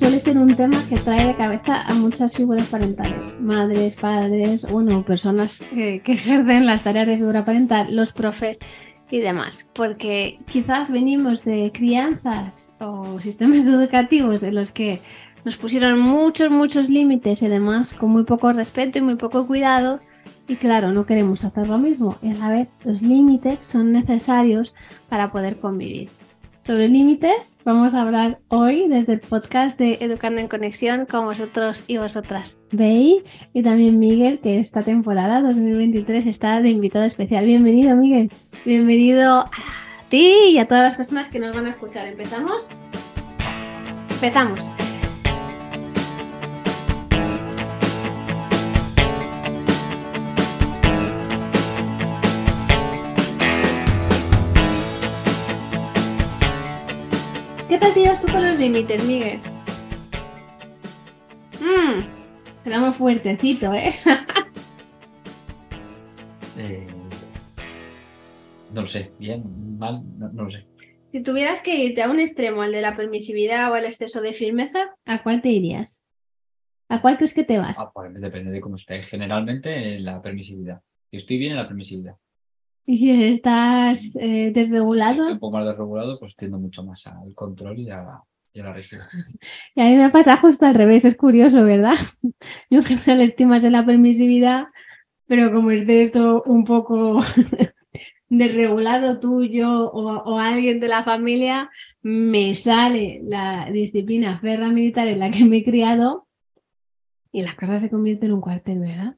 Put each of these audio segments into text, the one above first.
suele ser un tema que trae de cabeza a muchas figuras parentales, madres, padres, bueno, personas que, ejercen las tareas de figura parental, los profes y demás, porque quizás venimos de crianzas o sistemas educativos en los que nos pusieron muchos, muchos límites y además con muy poco respeto y muy poco cuidado. Y claro, no queremos hacer lo mismo. Y a la vez, los límites son necesarios para poder convivir. Sobre límites vamos a hablar hoy desde el podcast de Educando en Conexión con vosotros y vosotras. Bey y también Miguel, que esta temporada 2023 está de invitado especial. Bienvenido, Miguel. Bienvenido a ti y a todas las personas que nos van a escuchar. ¿Empezamos? Empezamos. ¿Qué tal tiras tú con los límites, Miguel? Mmm, quedamos fuertecito, ¿eh? Eh, no lo sé, bien, mal, no, no lo sé. Si tuvieras que irte a un extremo, al de la permisividad o al exceso de firmeza, ¿a cuál te irías? ¿A cuál crees que te vas? Ah, pues depende de cómo esté. Generalmente en la permisividad. Si estoy bien en la permisividad. Y si estás eh, Si desregulado, estoy un poco más desregulado, pues tiendo mucho más al control y a, y a la rigidez. y a mí me pasa justo al revés, es curioso, ¿verdad? Yo en general estoy más en la permisividad, pero como esté esto un poco desregulado tuyo o, o alguien de la familia, me sale la disciplina ferra militar en la que me he criado y la cosa se convierte en un cuartel, ¿verdad?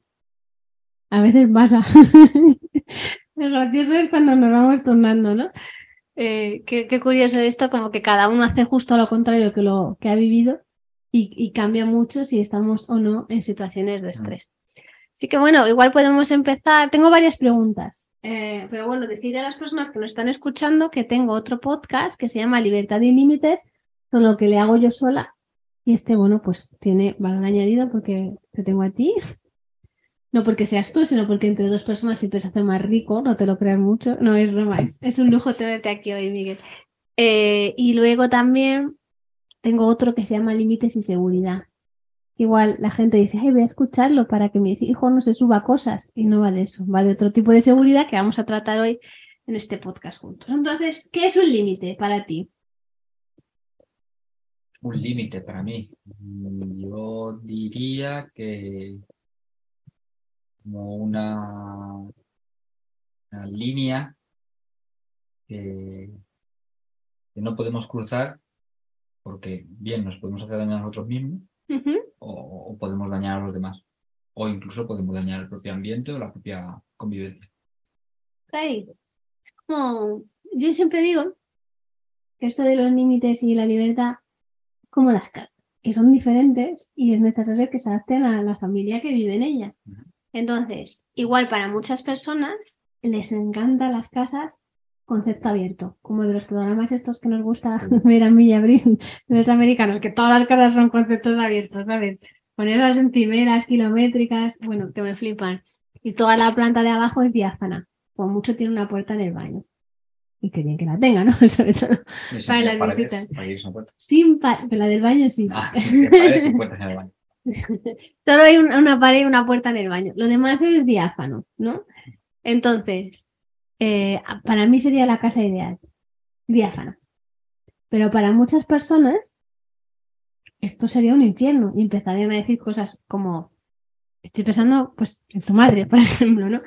A veces pasa. Lo gracioso es cuando nos vamos tornando, ¿no? Eh, qué, qué curioso esto, como que cada uno hace justo lo contrario que lo que ha vivido y, y cambia mucho si estamos o no en situaciones de estrés. Así que bueno, igual podemos empezar. Tengo varias preguntas, eh, pero bueno, decirle a las personas que nos están escuchando que tengo otro podcast que se llama Libertad y Límites, con lo que le hago yo sola. Y este, bueno, pues tiene valor añadido porque te tengo a ti. No porque seas tú, sino porque entre dos personas siempre se hace más rico, no te lo creas mucho. No es broma, es, es un lujo tenerte aquí hoy, Miguel. Eh, y luego también tengo otro que se llama Límites y Seguridad. Igual la gente dice, ay, voy a escucharlo para que mi hijo no se suba cosas. Y no va de eso, va de otro tipo de seguridad que vamos a tratar hoy en este podcast juntos. Entonces, ¿qué es un límite para ti? Un límite para mí. Mm, Yo diría que como una, una línea que, que no podemos cruzar porque bien nos podemos hacer daño a nosotros mismos o, o podemos dañar a los demás. O incluso podemos dañar el propio ambiente o la propia convivencia. Ok. Como yo siempre digo que esto de los límites y la libertad, como las casas, que son diferentes y es necesario que se adapten a la familia que vive en ellas. Entonces, igual para muchas personas les encantan las casas concepto abierto, como de los programas estos que nos gusta ver a mí y a Brin, de los americanos, que todas las casas son conceptos abiertos, ¿sabes? Ponerlas en cimeras kilométricas, bueno, que me flipan. Y toda la planta de abajo es diáfana, como mucho tiene una puerta en el baño. Y que bien que la tenga, ¿no? Sobre todo. Para las visitas. sin pa- la del baño sí. Ah, paredes en el baño. Solo hay un- una pared y una puerta en el baño. Lo demás es diáfano, ¿no? Entonces, eh, para mí sería la casa ideal, diáfana. Pero para muchas personas, esto sería un infierno y empezarían a decir cosas como, estoy pensando, pues, en tu madre, por ejemplo, ¿no?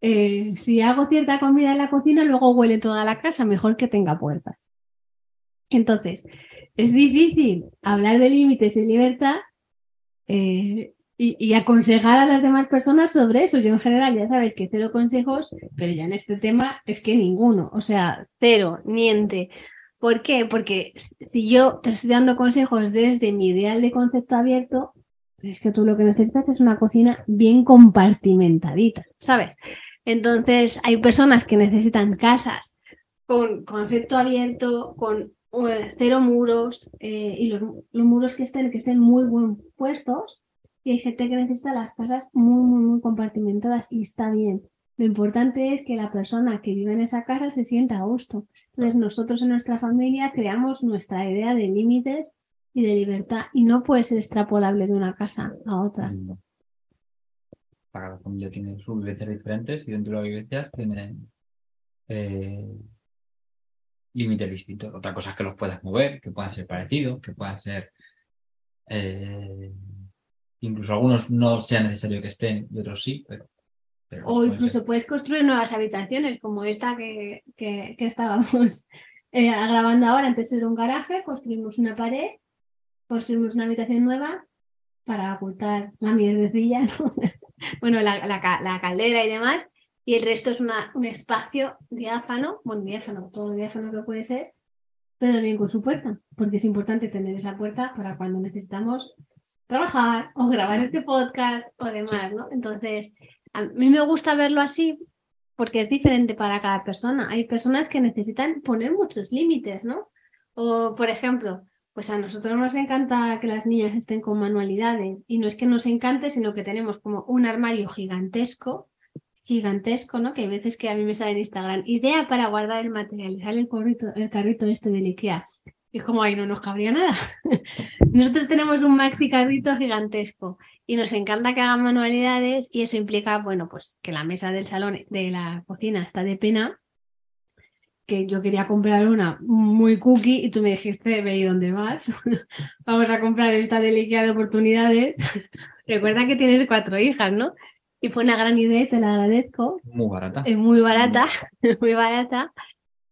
Eh, si hago cierta comida en la cocina, luego huele toda la casa, mejor que tenga puertas. Entonces, es difícil hablar de límites y libertad eh, y, y aconsejar a las demás personas sobre eso. Yo en general ya sabes que cero consejos, pero ya en este tema es que ninguno, o sea, cero, niente. ¿Por qué? Porque si yo te estoy dando consejos desde mi ideal de concepto abierto, es que tú lo que necesitas es una cocina bien compartimentadita, ¿sabes? Entonces, hay personas que necesitan casas con concepto abierto, con cero muros eh, y los, los muros que estén, que estén muy bien puestos. Y hay gente que necesita las casas muy, muy, muy compartimentadas y está bien. Lo importante es que la persona que vive en esa casa se sienta a gusto. Entonces, nosotros en nuestra familia creamos nuestra idea de límites y de libertad y no puede ser extrapolable de una casa a otra. No. Cada familia tiene sus vivencias diferentes y dentro de las vivencias tiene eh, límites distintos. Otra cosa es que los puedas mover, que puedan ser parecidos, que puedan ser eh, incluso algunos no sea necesario que estén y otros sí, pero, pero O incluso ser. puedes construir nuevas habitaciones, como esta que, que, que estábamos eh, grabando ahora. Antes era un garaje, construimos una pared, construimos una habitación nueva para ocultar la mierdecilla, ¿no? bueno, la, la la caldera y demás. Y el resto es una, un espacio diáfano, bueno, diáfano, todo diáfano que puede ser, pero también con su puerta, porque es importante tener esa puerta para cuando necesitamos trabajar o grabar este podcast o demás, ¿no? Entonces, a mí me gusta verlo así porque es diferente para cada persona. Hay personas que necesitan poner muchos límites, ¿no? O, por ejemplo, pues a nosotros nos encanta que las niñas estén con manualidades y no es que nos encante, sino que tenemos como un armario gigantesco, gigantesco, ¿no? Que hay veces que a mí me sale en Instagram, idea para guardar el material sale el carrito, el carrito este del IKEA. Y es como ahí no nos cabría nada. Nosotros tenemos un maxi carrito gigantesco y nos encanta que hagan manualidades y eso implica, bueno, pues que la mesa del salón, de la cocina está de pena, que yo quería comprar una muy cookie y tú me dijiste, ve, ¿y dónde vas? Vamos a comprar esta de IKEA de oportunidades. Recuerda que tienes cuatro hijas, ¿no? Y fue una gran idea te la agradezco. Muy barata. Es muy barata, muy barata.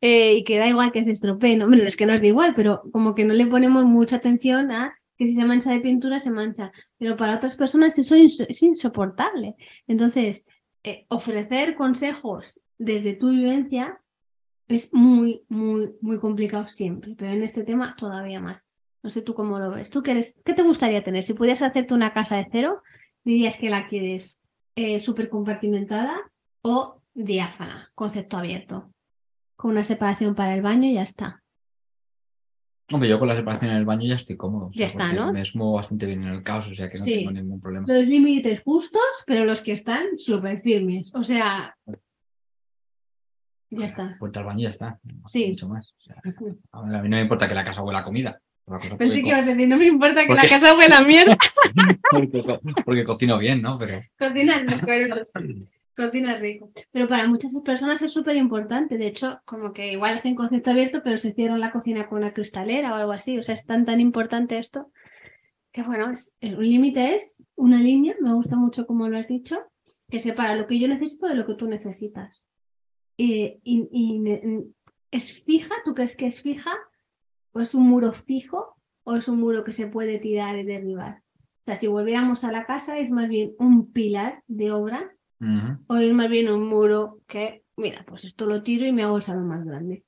eh, y que da igual que se estropee, ¿no? Bueno, es que nos da igual, pero como que no le ponemos mucha atención a que si se mancha de pintura, se mancha. Pero para otras personas eso es es insoportable. Entonces, eh, ofrecer consejos desde tu vivencia es muy, muy, muy complicado siempre, pero en este tema todavía más. No sé tú cómo lo ves. ¿Tú qué, eres, qué te gustaría tener? Si pudieras hacerte una casa de cero, dirías que la quieres eh, súper compartimentada o diáfana, concepto abierto, con una separación para el baño y ya está. Hombre, yo con la separación en el baño ya estoy cómodo. o sea, Ya está, ¿no? Me esmuevo bastante bien en el caos, o sea que no Sí. tengo ningún problema. Los límites justos, pero los que están súper firmes. O sea, ya está. Puerta al baño ya está. no Sí. Mucho más. O sea, a mí no me importa que la casa huela a comida. Cosa Pensé que ibas a decir, no me importa que ¿Por la casa huela a mierda. porque, porque cocino bien, ¿no? Pero Cocinas rico, cocinas rico. Pero para muchas personas es súper importante. De hecho, como que igual hacen concepto abierto, pero se cierran la cocina con una cristalera o algo así. O sea, es tan tan importante esto que bueno, es, es- un límite es una línea, me gusta mucho como lo has dicho, que separa lo que yo necesito de lo que tú necesitas. Y, y- es fija, ¿tú crees que es fija? ¿O es un muro fijo? ¿O es un muro que se puede tirar y derribar? O sea, si volviéramos a la casa, es más bien un pilar de obra o es más bien un muro que, mira, pues esto lo tiro y me hago el salón más grande.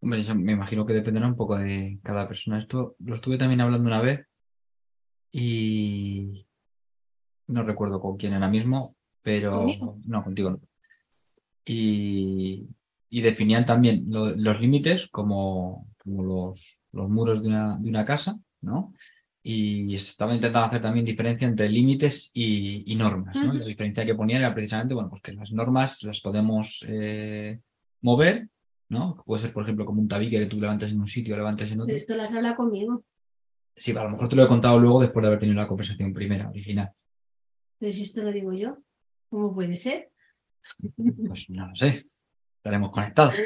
Hombre, yo me imagino que dependerá un poco de cada persona. Esto lo estuve también hablando una vez y no recuerdo con quién era mismo, pero ¿Conmigo? no, contigo no. Y, y definían también lo- los límites como, como los, los muros de una, de una casa, ¿no? Y estaba intentando hacer también diferencia entre límites y, y normas, ¿no? Y la diferencia que ponían era precisamente, bueno, pues que las normas las podemos eh, mover, ¿no? Puede ser, por ejemplo, como un tabique que tú levantes en un sitio o levantes en otro. Esto las habla conmigo. Sí, a lo mejor te lo he contado luego después de haber tenido la conversación primera, original. Pero si esto lo digo yo, ¿cómo puede ser? Pues no lo sé. Estaremos conectados.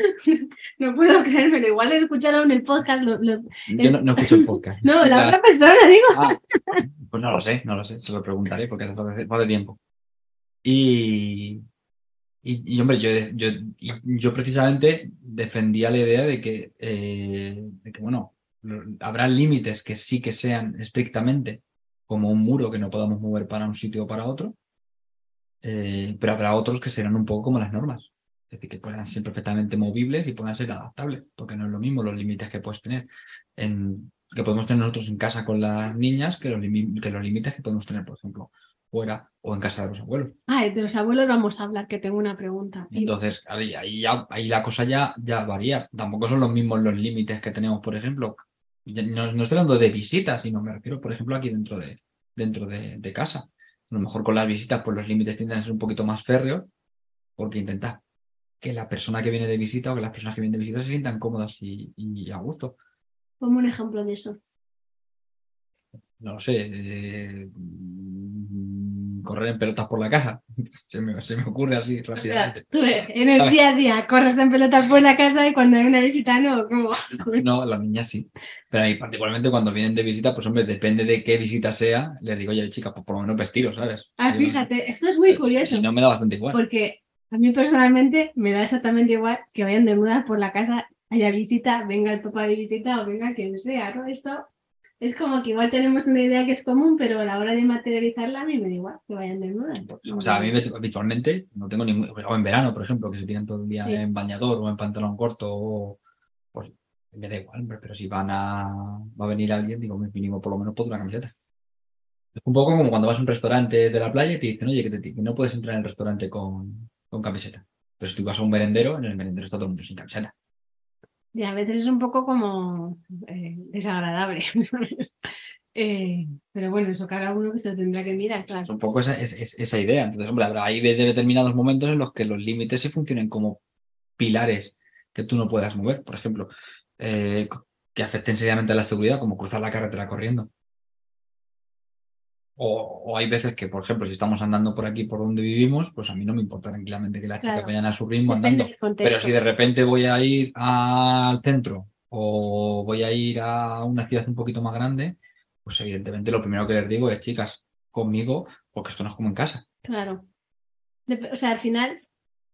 No puedo creérmelo. Igual he escuchado en el podcast. lo- lo- Yo no, no escucho el podcast. No, la otra persona, digo. Ah, pues no lo sé, no lo sé, se lo preguntaré porque hace de tiempo. Y, y, y, hombre, yo, yo, yo precisamente defendía la idea de que, eh, de que bueno, habrá límites que sí que sean estrictamente como un muro que no podamos mover para un sitio o para otro, eh, pero habrá otros que serán un poco como las normas. Es decir, que puedan ser perfectamente movibles y puedan ser adaptables, porque no es lo mismo los límites que puedes tener en, que podemos tener nosotros en casa con las niñas que los, que los límites que podemos tener, por ejemplo, fuera o en casa de los abuelos. Ay, de los abuelos vamos a hablar, que tengo una pregunta. Entonces, ahí, ahí ya, ahí la cosa ya, ya varía. Tampoco son los mismos los límites que tenemos, por ejemplo. No, no estoy hablando de visitas, sino me refiero, por ejemplo, aquí dentro de, dentro de, de casa. A lo mejor con las visitas, pues los límites tienden a ser un poquito más férreos, porque intentar que la persona que viene de visita o que las personas que vienen de visita se sientan cómodas y, y a gusto. Ponme un ejemplo de eso. no lo sé, eh, correr en pelotas por la casa. Se me, se me ocurre así O sea, rápidamente. tú en el ¿Sabes? día a día corres en pelotas por la casa y cuando hay una visita no, como... No, las niñas sí. Pero ahí, particularmente cuando vienen de visita, pues hombre, depende de qué visita sea, les digo, oye, chica, pues por lo menos vestiros, ¿sabes? Ah, Si no- fíjate, esto es muy curioso. Si no, me da bastante igual. Porque a mí personalmente me da exactamente igual que vayan desnudas por la casa, haya visita, venga el papá de visita o venga quien sea, ¿no? Esto es como que igual tenemos una idea que es común, pero a la hora de materializarla a mí me da igual que vayan desnudas. O sea, a mí habitualmente no tengo ningún. O en verano, por ejemplo, que se tiran todo el día Sí. en bañador o en pantalón corto, o, pues me da igual, hombre, pero si van a. va a venir alguien, digo, mínimo por lo menos por una camiseta. Es un poco como cuando vas a un restaurante de la playa y te dicen, oye, que, te- que no puedes entrar en el restaurante con, con camiseta. Pero si tú vas a un merendero, en el merendero está todo el mundo sin camiseta. Y a veces es un poco como eh, desagradable. Eh, pero bueno, eso cada uno que se lo tendrá que mirar, claro. Es un poco esa, es- es- esa idea. Entonces, hombre, habrá hay de- determinados momentos en los que los límites sí funcionen como pilares que tú no puedas mover. Por ejemplo, eh, que afecten seriamente a la seguridad, como cruzar la carretera corriendo. O, o hay veces que, por ejemplo, si estamos andando por aquí, por donde vivimos, pues a mí no me importa tranquilamente que las chicas Claro. vayan a su ritmo Depende andando. Pero si de repente voy a ir al centro o voy a ir a una ciudad un poquito más grande, pues evidentemente lo primero que les digo es, chicas, conmigo, porque esto no es como en casa. Claro. O sea, al final,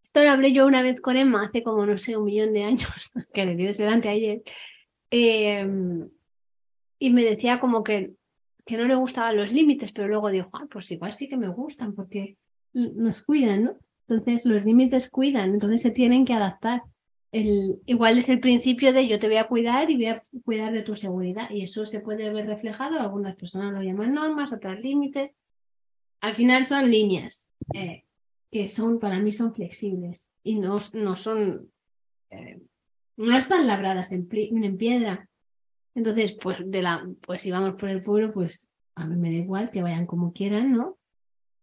esto lo hablé yo una vez con Emma hace como, no sé, un millón de años, que debió de ser anteayer. Eh, y me decía como que, que no le gustaban los límites, pero luego dijo, ah, pues igual sí que me gustan porque nos cuidan, ¿no? Entonces los límites cuidan, entonces se tienen que adaptar. El, igual es el principio de yo te voy a cuidar y voy a cuidar de tu seguridad. Y eso se puede ver reflejado, algunas personas lo llaman normas, otras límites. Al final son líneas eh, que son, para mí son flexibles y no, no son, eh, no están labradas en, en piedra. Entonces, pues, de la, pues si vamos por el pueblo, pues a mí me da igual que vayan como quieran, ¿no?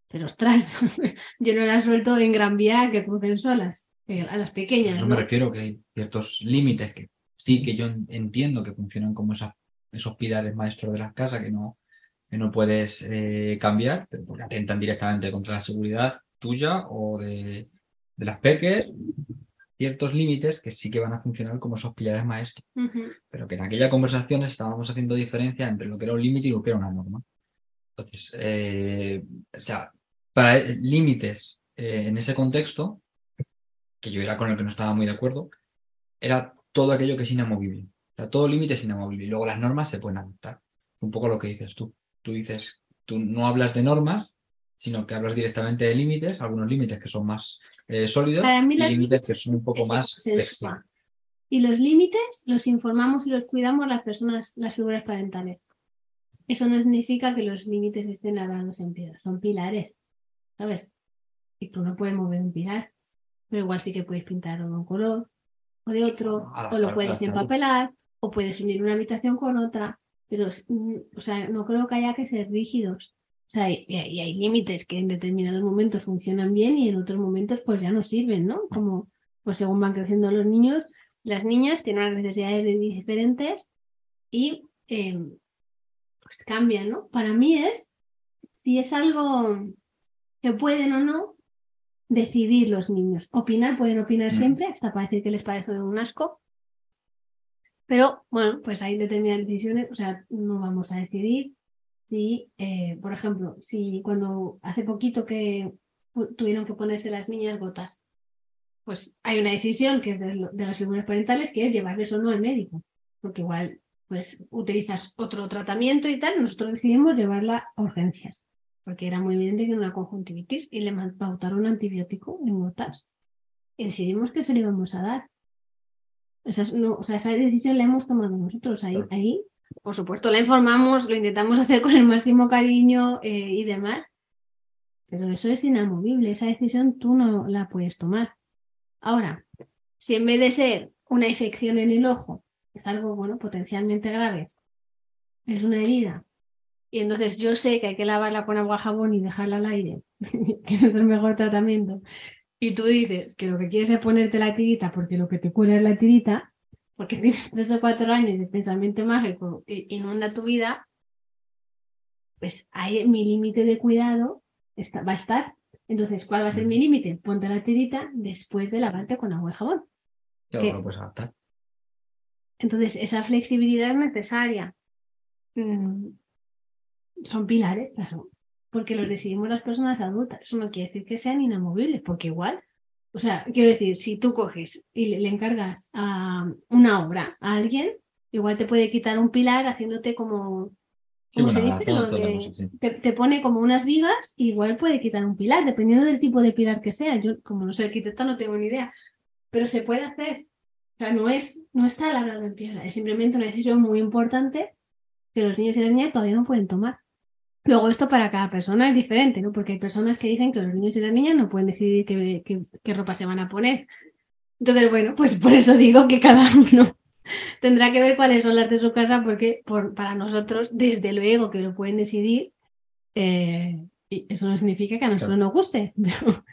Pero ostras, yo no las suelto en Gran Vía que crucen solas, eh, a las pequeñas. No ¿no? me refiero que hay ciertos límites que sí que yo en- entiendo que funcionan como esa- esos pilares maestros de las casas que no, que no puedes eh, cambiar, pero porque atentan directamente contra la seguridad tuya o de, de las peques. Ciertos límites que sí que van a funcionar como esos pilares maestros, pero que en aquella conversación estábamos haciendo diferencia entre lo que era un límite y lo que era una norma. Entonces, eh, o sea, para límites eh, en ese contexto, que yo era con el que no estaba muy de acuerdo, era todo aquello que es inamovible. O sea, todo límite es inamovible. Y luego las normas se pueden adaptar. Un poco lo que dices tú. Tú dices, tú no hablas de normas, sino que hablas directamente de límites, algunos límites que son más eh, sólidos Para mí y límites que son un poco más flexibles. Y los límites los informamos y los cuidamos las personas, las figuras parentales. Eso no significa que los límites estén labrados en piedra, son pilares, ¿sabes? Y tú no puedes mover un pilar, pero igual sí que puedes pintar de un color o de otro, o Adaptar, lo puedes empapelar, o puedes unir una habitación con otra, pero mm, o sea, no creo que haya que ser rígidos. O sea, y, y hay, límites que en determinados momentos funcionan bien y en otros momentos pues ya no sirven, ¿no? Como pues según van creciendo los niños, las niñas tienen unas necesidades de- diferentes y eh, pues cambian, ¿no? Para mí es si es algo que pueden o no decidir los niños. Opinar, pueden opinar Mm. siempre, hasta para decir que les parece un asco. Pero bueno, pues hay determinadas decisiones, o sea, no vamos a decidir si, eh, por ejemplo, si cuando hace poquito que tuvieron que ponerse las niñas gotas, pues hay una decisión que es de, lo- de las figuras parentales que es llevarles o no al médico, porque igual pues utilizas otro tratamiento y tal, nosotros decidimos llevarla a urgencias, porque era muy evidente que era una conjuntivitis y le pautaron un antibiótico en gotas y decidimos que se le íbamos a dar. Esa, no, o sea, esa decisión la hemos tomado nosotros ahí, ahí. Por supuesto, la informamos, lo intentamos hacer con el máximo cariño eh, y demás, pero eso es inamovible, esa decisión tú no la puedes tomar. Ahora, si en vez de ser una infección en el ojo, es algo, bueno, potencialmente grave, es una herida, y entonces yo sé que hay que lavarla con agua jabón y dejarla al aire, que es el mejor tratamiento, y tú dices que lo que quieres es ponerte la tirita porque lo que te cura es la tirita, porque tienes tres o cuatro años de pensamiento mágico y inunda tu vida, pues ahí mi límite de cuidado está, va a estar. Entonces, ¿cuál va a ser mi límite? Ponte la tirita después de lavarte con agua y jabón. Claro, que- lo puedes adaptar. Entonces, esa flexibilidad es necesaria. Mm, Son pilares, claro, porque los decidimos las personas adultas. Eso no quiere decir que sean inamovibles, porque igual, o sea, quiero decir, si tú coges y le, le encargas a una obra a alguien, igual te puede quitar un pilar haciéndote como, Sí, ¿cómo se bueno, dice? tenemos, sí. te pone como unas vigas, igual puede quitar un pilar, dependiendo del tipo de pilar que sea. Yo, como no soy arquitecta, no tengo ni idea, pero se puede hacer. O sea, no, es, no está labrado en piedra, es simplemente una decisión muy importante que los niños y las niñas todavía no pueden tomar. Luego, esto para cada persona es diferente, ¿no? Porque hay personas que dicen que los niños y las niñas no pueden decidir qué, qué- qué ropa se van a poner. Entonces, bueno, pues por eso digo que cada uno tendrá que ver cuáles son las de su casa, porque por, para nosotros, desde luego que lo pueden decidir, eh, y eso no significa que a nosotros Claro. nos guste, pero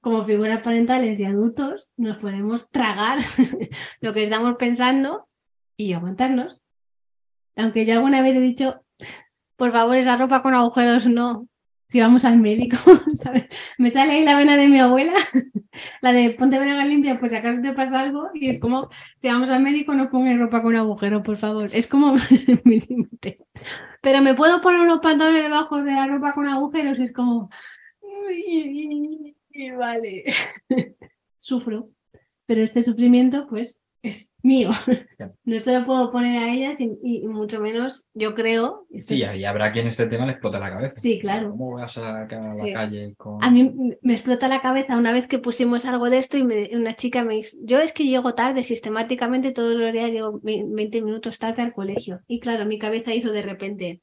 como figuras parentales y adultos nos podemos tragar lo que estamos pensando y aguantarnos. Aunque yo alguna vez he dicho, por favor, esa ropa con agujeros no. Si vamos al médico, ¿sabes? Me sale ahí la vena de mi abuela, la de ponte braga limpia por si acaso te pasa algo, y es como, si vamos al médico no pongas ropa con agujeros, por favor. Es como mi límite. Pero me puedo poner unos pantalones debajo de la ropa con agujeros, y es como, "Uy, vale. Sufro. Pero este sufrimiento, pues, es mío. No se lo puedo poner a ellas y, y mucho menos, yo creo. Sí, y habrá quien este tema le explote la cabeza. Sí, claro. ¿Cómo vas a la Sí. calle con.? A mí me explota la cabeza una vez que pusimos algo de esto y me- una chica me dice, yo es que llego tarde sistemáticamente todos los días, llego ve- 20 minutos tarde al colegio. Y claro, mi cabeza hizo de repente,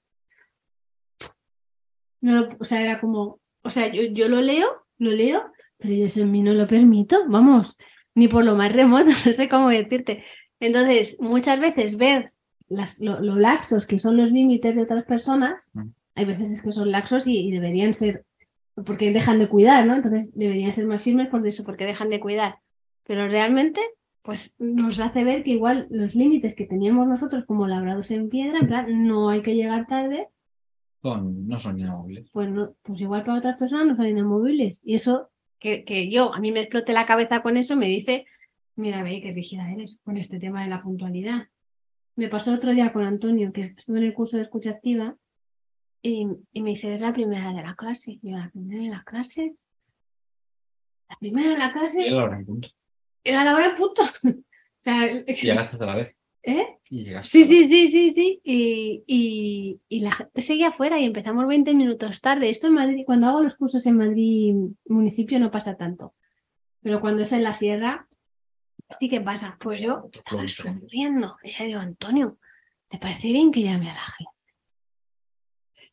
no, o sea, era como, o sea, yo, yo lo leo, lo leo, pero yo eso en mí no lo permito, vamos, ni por lo más remoto, no sé cómo decirte. Entonces, muchas veces ver las, lo, lo laxos que son los límites de otras personas, Mm. hay veces es que son laxos y, y deberían ser, porque dejan de cuidar, ¿no? Entonces deberían ser más firmes por eso, porque dejan de cuidar. Pero realmente, pues nos hace ver que igual los límites que teníamos nosotros como labrados en piedra, en plan, no hay que llegar tarde, son- no son inamovibles. pues, no, pues igual para otras personas no son inamovibles. Y eso, que, que yo, a mí me explote la cabeza con eso, me dice, mira, ve que rígida eres con este tema de la puntualidad. Me pasó otro día con Antonio, que estuve en el curso de escucha activa, y, y me dice, es la primera de la clase. Y yo, la primera de la clase. La primera de la clase él ahora en punto. era la hora punto. o sea, Y llegaste a la vez. ¿Eh? Y Sí, sí, sí, sí, sí. Y, y, y la gente seguía afuera y empezamos 20 minutos tarde. Esto en Madrid, cuando hago los cursos en Madrid municipio no pasa tanto. Pero cuando es en la sierra, sí que pasa. Pues yo estaba sonriendo. Y le digo, Antonio, ¿te parece bien que llame a la gente?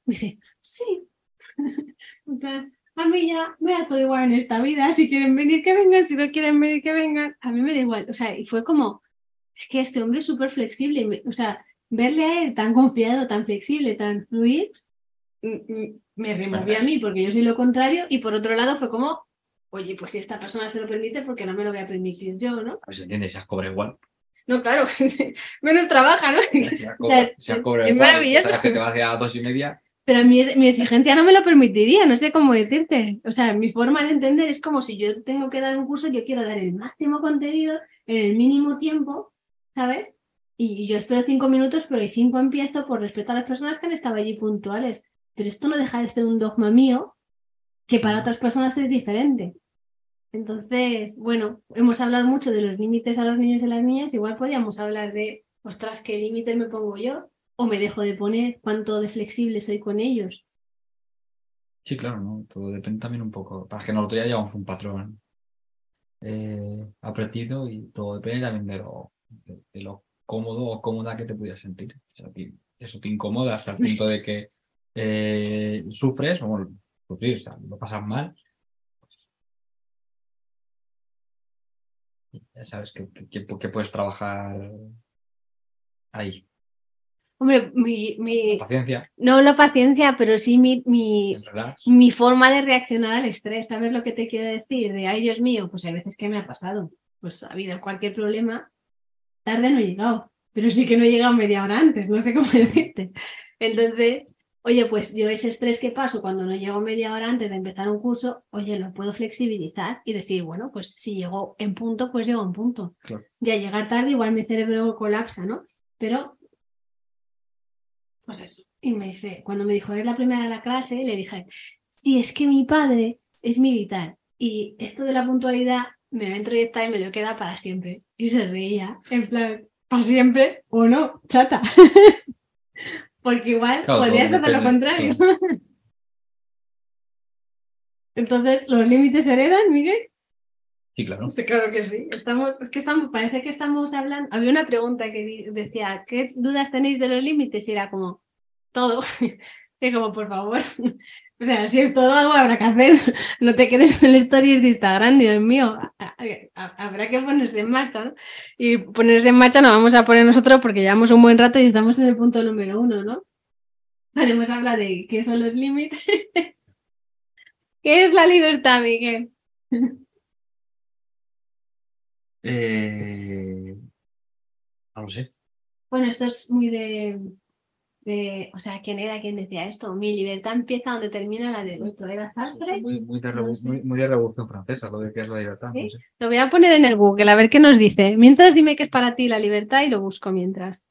Me dice, sí. A mí ya me da todo igual en esta vida. Si quieren venir, que vengan. Si no quieren venir, que vengan. A mí me da igual. O sea, y fue como, es que este hombre es súper flexible. O sea, verle a él tan confiado, tan flexible, tan fluir, me removió a mí porque yo soy lo contrario. Y por otro lado fue como, oye, pues si esta persona se lo permite, porque no me lo voy a permitir yo, ¿no? Pues entiendes, se cobra igual. No, claro, menos trabaja, ¿no? Se cobra, se cobra es igual. maravilloso. Sabes que te vas a a dos y media. Pero mi, ex- mi exigencia no me lo permitiría, no sé cómo decirte. O sea, mi forma de entender es como si yo tengo que dar un curso, yo quiero dar el máximo contenido en el mínimo tiempo, ¿sabes? Y, yo espero cinco minutos, pero hay cinco empiezo por respeto a las personas que han estado allí puntuales. Pero esto no deja de ser un dogma mío que para otras personas es diferente. Entonces, bueno, hemos hablado mucho de los límites a los niños y las niñas, igual podíamos hablar de, ostras, ¿qué límites me pongo yo? ¿O me dejo de poner? ¿Cuánto de flexible soy con ellos? Sí, claro, ¿no? Todo depende también un poco. Para que nosotros ya llevamos un patrón eh, y todo depende también de lo, de, de lo cómodo o cómoda que te pudieras sentir. O sea, que eso te incomoda hasta el punto de que eh, sufres, o bueno, sufrir, o sea, lo pasas mal. Ya sabes que, que- puedes trabajar ahí. Hombre, mi, mi- Paciencia, no la paciencia, pero sí mi, mi, mi forma de reaccionar al estrés. ¿Sabes lo que te quiero decir? De, ay, Dios mío, pues hay veces que me ha pasado. Pues ha habido cualquier problema. Tarde no he llegado, pero sí que no he llegado media hora antes, no sé cómo decirte. Entonces, Oye, pues yo ese estrés que paso cuando no llego media hora antes de empezar un curso, oye, lo puedo flexibilizar y decir, bueno, pues si llego en punto, pues llego en punto. Claro. Ya llegar tarde, igual mi cerebro colapsa, ¿no? Pero, pues eso. Y me dice, cuando me dijo, es la primera de la clase, le dije, sí, es que mi padre es militar y esto de la puntualidad me va a introyectar y me lo queda para siempre. Y se reía, en plan, para siempre o no, chata. Porque igual Claro, podría todo ser de lo contrario. Entonces, ¿los límites se heredan, Miguel? Sí, claro. Sí, claro que sí. Estamos, es que estamos, parece que estamos hablando. Había una pregunta que decía, ¿qué dudas tenéis de los límites? Y era como, todo. Y como, por favor. O sea, si es todo algo habrá que hacer. No te quedes en el stories de Instagram, Dios mío. Ha- ha- Habrá que ponerse en marcha, ¿no? Y ponerse en marcha nos vamos a poner nosotros porque llevamos un buen rato y estamos en el punto número uno, ¿no? Vale, hemos hablado de qué son los límites. ¿Qué es la libertad, Miguel? Eh, no lo sé. Bueno, esto es muy de, de, o sea, ¿quién era quien decía esto? Mi libertad empieza donde termina la del otro. ¿Era Sartre? Muy, muy, de, No revo- sé. muy, muy de revolución francesa, lo de que es la libertad. no ¿Sí? sé. Lo voy a poner en el Google, a ver qué nos dice. Mientras dime qué es para ti la libertad y lo busco mientras.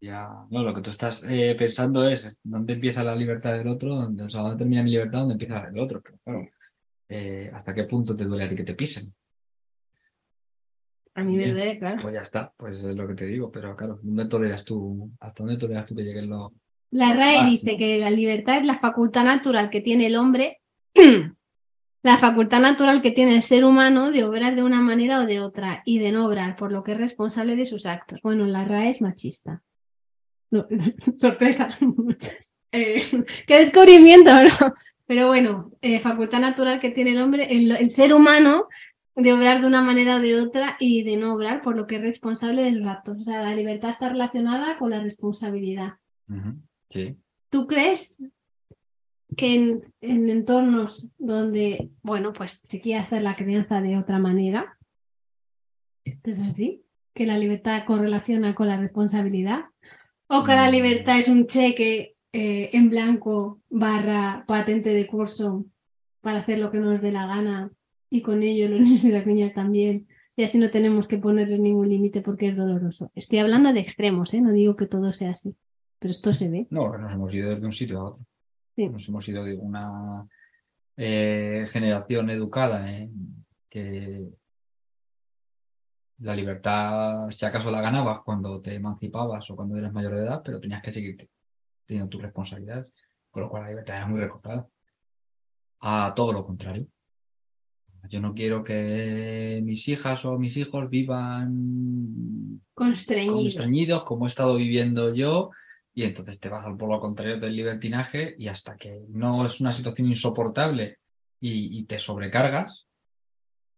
Ya, no, lo que tú estás eh, pensando es dónde empieza la libertad del otro, dónde, o sea, dónde termina mi libertad, dónde empieza la del otro. Pero claro, eh, ¿hasta qué punto te duele a ti que te pisen? A mí me duele, claro. Pues ya está, pues es lo que te digo, pero claro, ¿dónde toleras tú, hasta dónde toleras tú que lleguen los... La RAE Ah, dice sí. que la libertad es la facultad natural que tiene el hombre, la facultad natural que tiene el ser humano de obrar de una manera o de otra y de no obrar, por lo que es responsable de sus actos. Bueno, la RAE es machista. No, sorpresa. Eh, qué descubrimiento, ¿no? Pero bueno, eh, facultad natural que tiene el hombre, el, el ser humano de obrar de una manera o de otra y de no obrar, por lo que es responsable de sus actos. O sea, la libertad está relacionada con la responsabilidad. Sí. ¿Tú crees que en, en entornos donde, bueno, pues se quiere hacer la crianza de otra manera, esto es así? ¿Que la libertad correlaciona con la responsabilidad? ¿O que la Mm. libertad es un cheque eh, en blanco barra patente de curso para hacer lo que nos dé la gana y con ello los niños y las niñas también? Y así no tenemos que ponerle ningún límite porque es doloroso. Estoy hablando de extremos, ¿eh? no digo que todo sea así, pero esto se ve. No, nos hemos ido desde un sitio a otro. Sí. Nos hemos ido de una eh, generación educada en que la libertad, si acaso la ganabas cuando te emancipabas o cuando eras mayor de edad, pero tenías que seguir teniendo tus responsabilidades, con lo cual la libertad era muy recortada. A todo lo contrario. Yo no quiero que mis hijas o mis hijos vivan Constreñido. constreñidos como he estado viviendo yo y entonces te vas al polo contrario del libertinaje y hasta que no es una situación insoportable y, y te sobrecargas,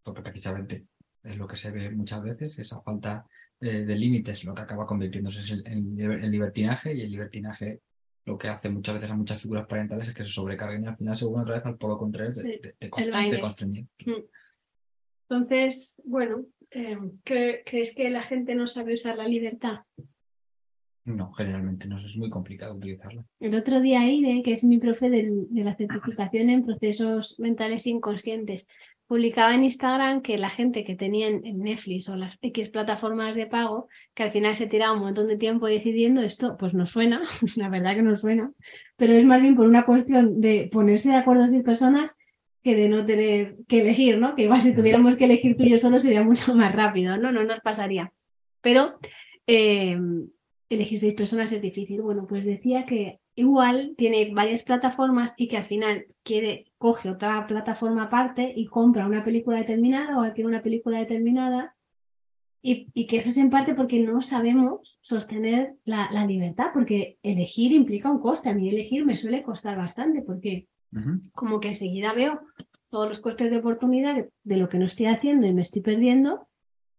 porque precisamente es lo que se ve muchas veces, esa falta eh, de límites lo que acaba convirtiéndose en, en- en libertinaje y el libertinaje lo que hace muchas veces a muchas figuras parentales es que se sobrecarguen y al final se vuelven otra vez al polo contrario de, Sí, de- de constreñir. Entonces, bueno, eh, ¿cre- ¿crees que la gente no sabe usar la libertad? No, generalmente no, es muy complicado utilizarla. El otro día Aire, que es mi profe de la certificación en procesos mentales inconscientes, publicaba en Instagram que la gente que tenía en Netflix o las X plataformas de pago, que al final se tiraba un montón de tiempo decidiendo esto, pues no suena, la verdad que no suena, pero es más bien por una cuestión de ponerse de acuerdo seis personas que de no tener que elegir, ¿no? Que igual si tuviéramos que elegir tú y yo solo sería mucho más rápido, ¿no? No nos pasaría. Pero eh, elegir seis personas es difícil. Bueno, pues decía que igual tiene varias plataformas y que al final quiere, coge otra plataforma aparte y compra una película determinada o adquiere una película determinada y, y que eso es en parte porque no sabemos sostener la, la libertad, porque elegir implica un coste. A mí elegir me suele costar bastante porque como que enseguida veo todos los costes de oportunidad de, de lo que no estoy haciendo y me estoy perdiendo.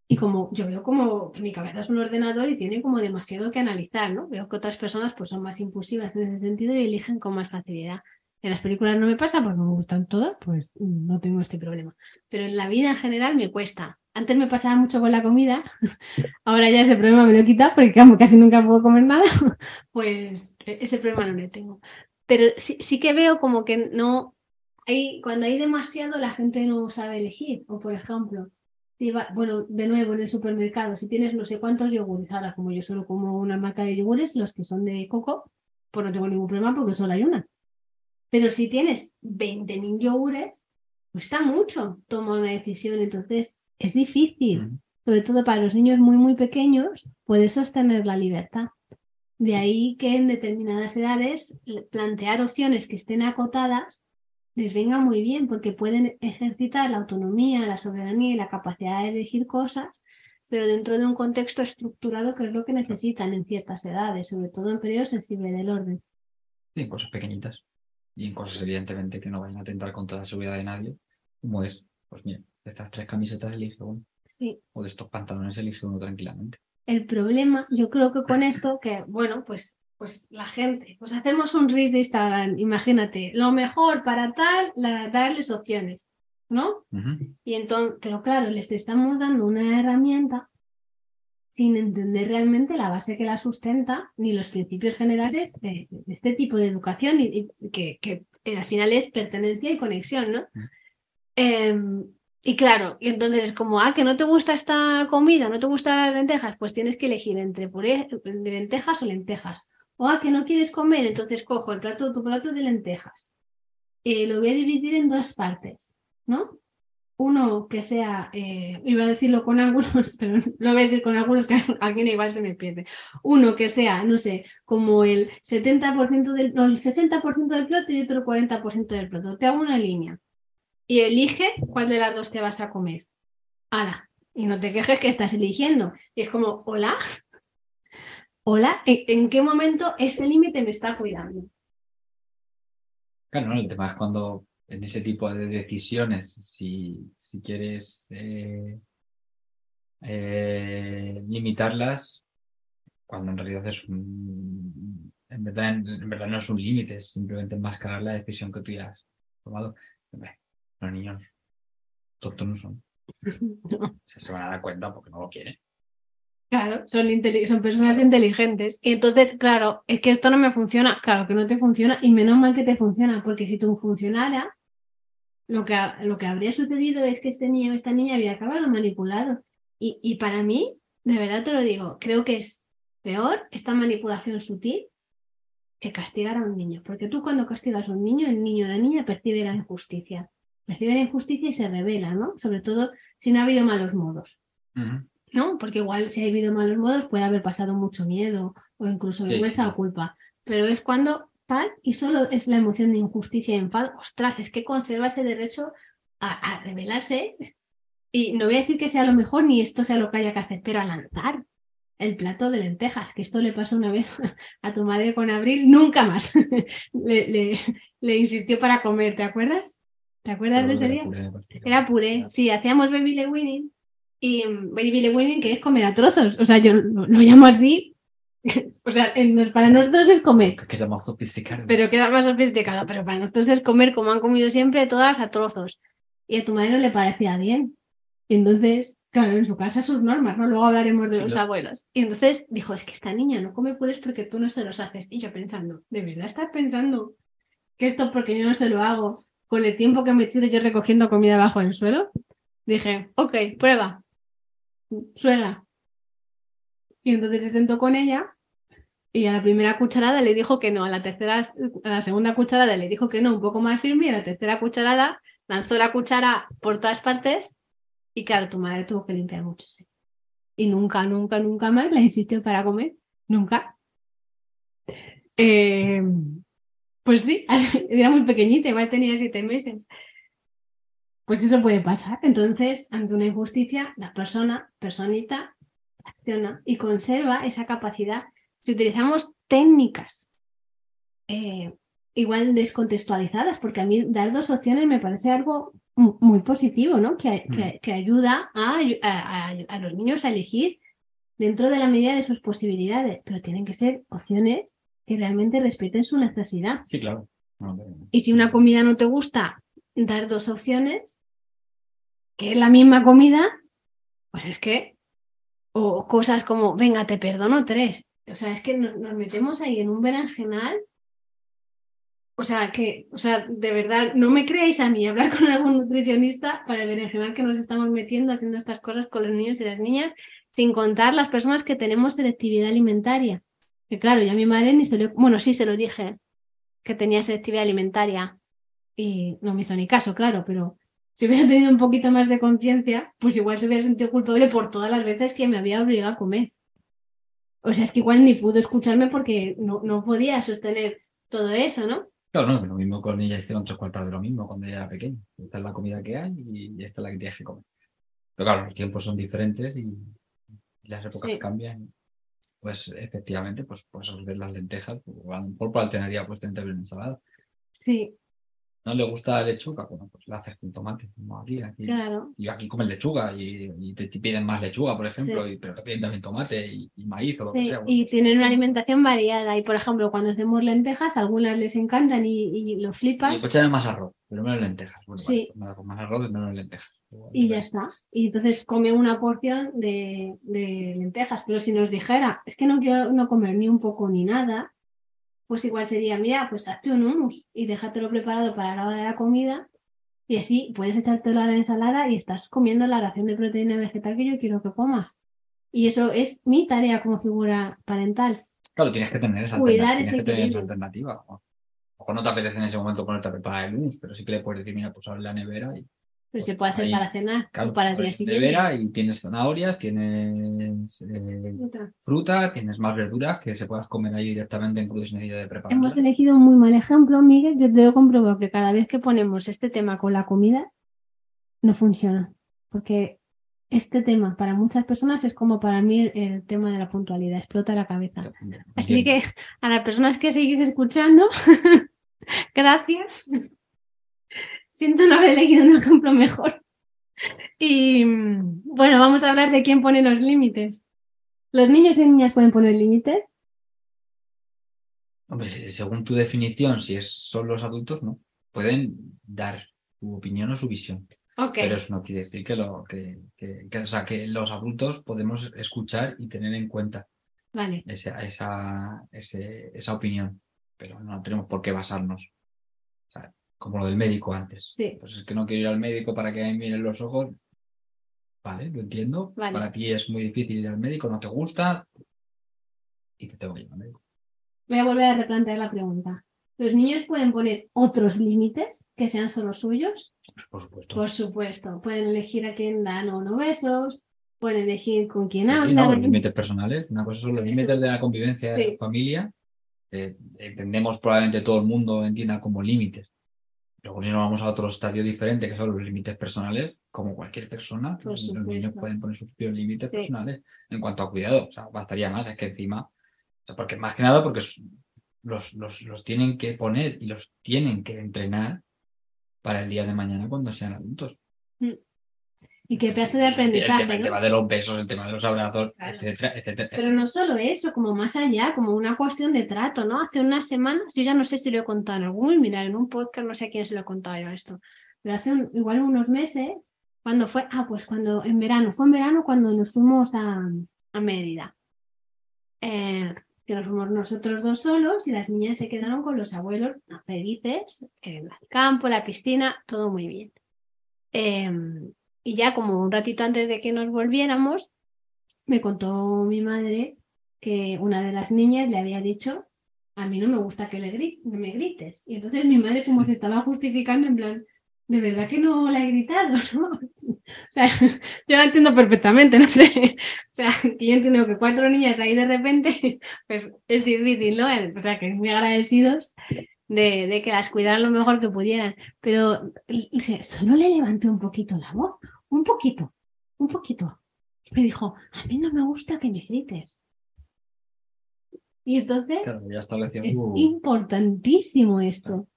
Y como yo veo como mi cabeza es un ordenador y tiene como demasiado que analizar, ¿no? Veo que otras personas pues son más impulsivas en ese sentido y eligen con más facilidad. En las películas no me pasa porque me gustan todas, pues no tengo este problema. Pero en la vida en general me cuesta. Antes me pasaba mucho con la comida, ahora ya ese problema me lo he quitado porque casi nunca puedo comer nada, pues e-, ese problema no lo tengo. Pero sí, sí que veo como que no, hay, cuando hay demasiado la gente no sabe elegir. O por ejemplo, si bueno, de nuevo en el supermercado, si tienes no sé cuántos yogures, ahora como yo solo como una marca de yogures, los que son de coco, pues no tengo ningún problema porque solo hay una. Pero si tienes 20.000 yogures, cuesta mucho tomar una decisión. Entonces, es difícil, sobre todo para los niños muy, muy pequeños, poder sostener la libertad. De ahí que en determinadas edades plantear opciones que estén acotadas les venga muy bien porque pueden ejercitar la autonomía, la soberanía y la capacidad de elegir cosas, pero dentro de un contexto estructurado que es lo que necesitan en ciertas edades, sobre todo en periodos sensibles del orden. Sí, cosas pequeñitas y en cosas evidentemente que no vayan a atentar contra la seguridad de nadie, como es, pues mira, de estas tres camisetas elige uno. Sí. O de estos pantalones elige uno tranquilamente. El problema, yo creo que con esto, que bueno, pues, pues la gente, pues hacemos un RIS de Instagram, imagínate, lo mejor para tal, darles opciones, ¿no? Y entonces, pero claro, les estamos dando una herramienta sin entender realmente la base que la sustenta ni los principios generales de, este tipo de educación y, que, que, al final es pertenencia y conexión, ¿no? Em, y claro, y entonces es como, ah, que no te gusta esta comida, no te gustan las lentejas, pues tienes que elegir entre puré de lentejas o lentejas. O ah, que no quieres comer, entonces cojo el plato, tu plato de lentejas. Eh, lo voy a dividir en dos partes, ¿no? Uno que sea, eh, iba a decirlo con ángulos, pero lo voy a decir con ángulos que alguien igual se me pierde. Uno que sea, no sé, como el 70% del, el 60% del plato y otro 40% del plato. Te hago una línea y elige cuál de las dos te vas a comer. ¡Hala! Y no te quejes que estás eligiendo. Y es como, hola, hola, ¿en, qué momento este límite me está cuidando? Claro, el tema es cuando en ese tipo de decisiones, si, si quieres eh, eh, limitarlas, cuando en realidad es un, en verdad, en, verdad no es un límite, es simplemente enmascarar la decisión que tú ya has tomado. los niños tontos no son. Se, van a dar cuenta porque no lo quieren. Claro, son, son personas inteligentes. Y entonces, claro, es que esto no me funciona. Claro que no te funciona y menos mal que te funciona, porque si tú funcionara, lo que, lo que habría sucedido es que este niño o esta niña había acabado manipulado. Y, y para mí, de verdad te lo digo, creo que es peor esta manipulación sutil que castigar a un niño. Porque tú cuando castigas a un niño, el niño o la niña percibe la injusticia. Percibe la injusticia y se revela, ¿no? Sobre todo si no ha habido malos modos. ¿No? Porque igual si ha habido malos modos puede haber pasado mucho miedo o incluso vergüenza o culpa. Pero es cuando y solo es la emoción de injusticia y enfado, ostras, es que conserva ese derecho a, revelarse y no voy a decir que sea lo mejor ni esto sea lo que haya que hacer, pero a lanzar el plato de lentejas, que esto le pasó una vez a tu madre con Abril, nunca más. Le, le, insistió para comer, ¿te acuerdas? ¿Te acuerdas de ese día? Era puré, sí, hacíamos baby le winning y mm, baby le winning que es comer a trozos, o sea, yo lo llamo así o sea, para nosotros es comer. Queda más sofisticado. Pero queda más sofisticado. Pero para nosotros es comer como han comido siempre, todas a trozos. Y a tu madre no le parecía bien. Y entonces, claro, en su casa sus normas, ¿no? Luego hablaremos de los abuelos. Y entonces dijo, es que esta niña no come purés porque tú no se los haces. Y yo pensando, ¿de verdad estás pensando que esto porque yo no se lo hago con el tiempo que me he tenido yo recogiendo comida bajo el suelo? Dije, ok, prueba. Suela, y entonces se sentó con ella y a la primera cucharada le dijo que no, a la tercera, a la segunda cucharada le dijo que no, un poco más firme, y a la tercera cucharada lanzó la cuchara por todas partes y claro, tu madre tuvo que limpiar mucho. ¿sí? Y nunca, nunca, nunca más la insistió para comer, nunca. Eh, pues sí, era muy pequeñita, igual tenía siete meses. Pues eso puede pasar. Entonces, ante una injusticia, la persona, personita, acciona y conserva esa capacidad. Si utilizamos técnicas eh, igual descontextualizadas, porque a mí dar dos opciones me parece algo muy positivo, ¿no? Que, mm. que, ayuda a, a, los niños a elegir dentro de la medida de sus posibilidades, pero tienen que ser opciones que realmente respeten su necesidad. Sí, claro. No, Y si una comida no te gusta, dar dos opciones, que es la misma comida, pues es que, o cosas como, venga, te perdono tres. O sea, es que nos, nos metemos ahí en un berenjenal. O sea, que, o sea, de verdad, no me creáis a mí hablar con algún nutricionista para el berenjenal que nos estamos metiendo haciendo estas cosas con los niños y las niñas, sin contar las personas que tenemos selectividad alimentaria. Que claro, yo a mi madre ni se lo, bueno, sí se lo dije, que tenía selectividad alimentaria y no me hizo ni caso, claro, pero si hubiera tenido un poquito más de conciencia, pues igual se hubiera sentido culpable por todas las veces que me había obligado a comer. O sea, es que igual ni pudo escucharme porque no, no podía sostener todo eso, ¿no? Claro, no, lo mismo con ella hicieron tres cuartas de lo mismo cuando ella era pequeña. Esta es la comida que hay y esta es la que tienes que comer. Pero claro, los tiempos son diferentes y, y las épocas Sí. cambian. Pues efectivamente, pues pues ver las lentejas, mejor por alternativa pues tener ensalada. Sí, ¿No le gusta la lechuga? Bueno, pues la haces con tomate, como aquí. aquí. claro. Y aquí comen lechuga y, y te, te piden más lechuga, por ejemplo, Sí. y- pero te piden también tomate y, y maíz o lo que sea. bueno, y tienen una alimentación variada. Y por ejemplo, cuando hacemos lentejas, algunas les encantan y, y lo Y flipan. pues échame más arroz, pero menos lentejas. Bueno, Sí. vale, pues nada, pues más arroz y menos lentejas. Y ya está. Y entonces come una porción de, de lentejas. Pero si nos dijera, es que no quiero no comer ni un poco ni nada, pues igual sería, mira, pues hazte un hummus y déjatelo preparado para la hora de la comida. Y así puedes echártelo a la ensalada y estás comiendo la ración de proteína vegetal que yo quiero que comas. Y eso es mi tarea como figura parental. Claro, tienes que tener esa Cuidar alternativa. ese Tienes que tener esa alternativa. O mejor no te apetece en ese momento ponerte a preparar el hummus, pero sí que le puedes decir, mira, pues abre la nevera y Pero Pues se puede hacer ahí, para cenar claro, o para el día la siguiente. nevera y tienes zanahorias, tienes eh, fruta, tienes más verduras que se puedas comer ahí directamente en crudo sin necesidad de preparar. Hemos elegido un muy mal ejemplo, Miguel. Yo te he comprobado que cada vez que ponemos este tema con la comida, no funciona. Porque este tema para muchas personas es como para mí el, el tema de la puntualidad, explota la cabeza. Así que a las personas que seguís escuchando, gracias. Siento no haber elegido un ejemplo mejor. Y bueno, vamos a hablar de quién pone los límites. ¿Los niños y niñas pueden poner límites? Hombre, según tu definición, si es, son los adultos, no. Pueden dar su opinión o su visión. Pero eso no quiere decir que, lo, que, que- que- o sea, que los adultos podemos escuchar y tener en cuenta vale. esa, esa, ese- esa opinión, pero no tenemos por qué basarnos. Como lo del médico antes. Sí. Pues es que no quiero ir al médico para que me miren los ojos. Vale, lo entiendo. Vale. Para ti es muy difícil ir al médico, no te gusta y te tengo que ir al médico. Voy a volver a replantear la pregunta. ¿Los niños pueden poner otros límites que sean solo suyos? Pues, por supuesto. Por supuesto. Pueden elegir a quién dan o no besos, pueden elegir con quién Sí, no, los hablan. límites personales. Una cosa son los Eso. límites de la convivencia de la familia. que entendemos probablemente todo el mundo entienda como límites. Luego nos vamos a otro estadio diferente, que son los límites personales, como cualquier persona. Los niños pueden poner sus propios límites Sí. personales en cuanto a cuidado. O sea, bastaría más, es que encima. porque más que nada, porque los, los, los tienen que poner y los tienen que entrenar para el día de mañana cuando sean adultos. Y qué pedazo de El tema- aprendizaje. El, ¿no? tema de los besos, el tema de los abrazos, Claro. etcétera, etcétera. Pero no solo eso, como más allá, como una cuestión de trato, ¿no? Hace unas semanas, yo ya no sé si lo he contado en algún, mira, en un podcast, no sé a quién se lo he contado yo esto, pero hace un- igual unos meses, cuando fue, ah, pues cuando en verano, fue en verano cuando nos fuimos a, a Mérida. Eh, que nos fuimos nosotros dos solos y las niñas se quedaron con los abuelos felices, en el campo, la piscina, todo muy bien. Eh, y ya como un ratito antes de que nos volviéramos, me contó mi madre que una de las niñas le había dicho, a mí no me gusta que le gri- me grites. Y entonces mi madre como se estaba justificando en plan, de verdad que no la he gritado, ¿no? O sea, yo la entiendo perfectamente, no sé. O sea, que yo entiendo que cuatro niñas ahí de repente, pues es difícil, ¿no? O sea, que muy agradecidos de, de que las cuidaran lo mejor que pudieran. Pero dice, solo le levanté un poquito la voz, un poquito, un poquito. Me dijo, a mí no me gusta que me grites. Y entonces Claro, ya estableció es importantísimo esto.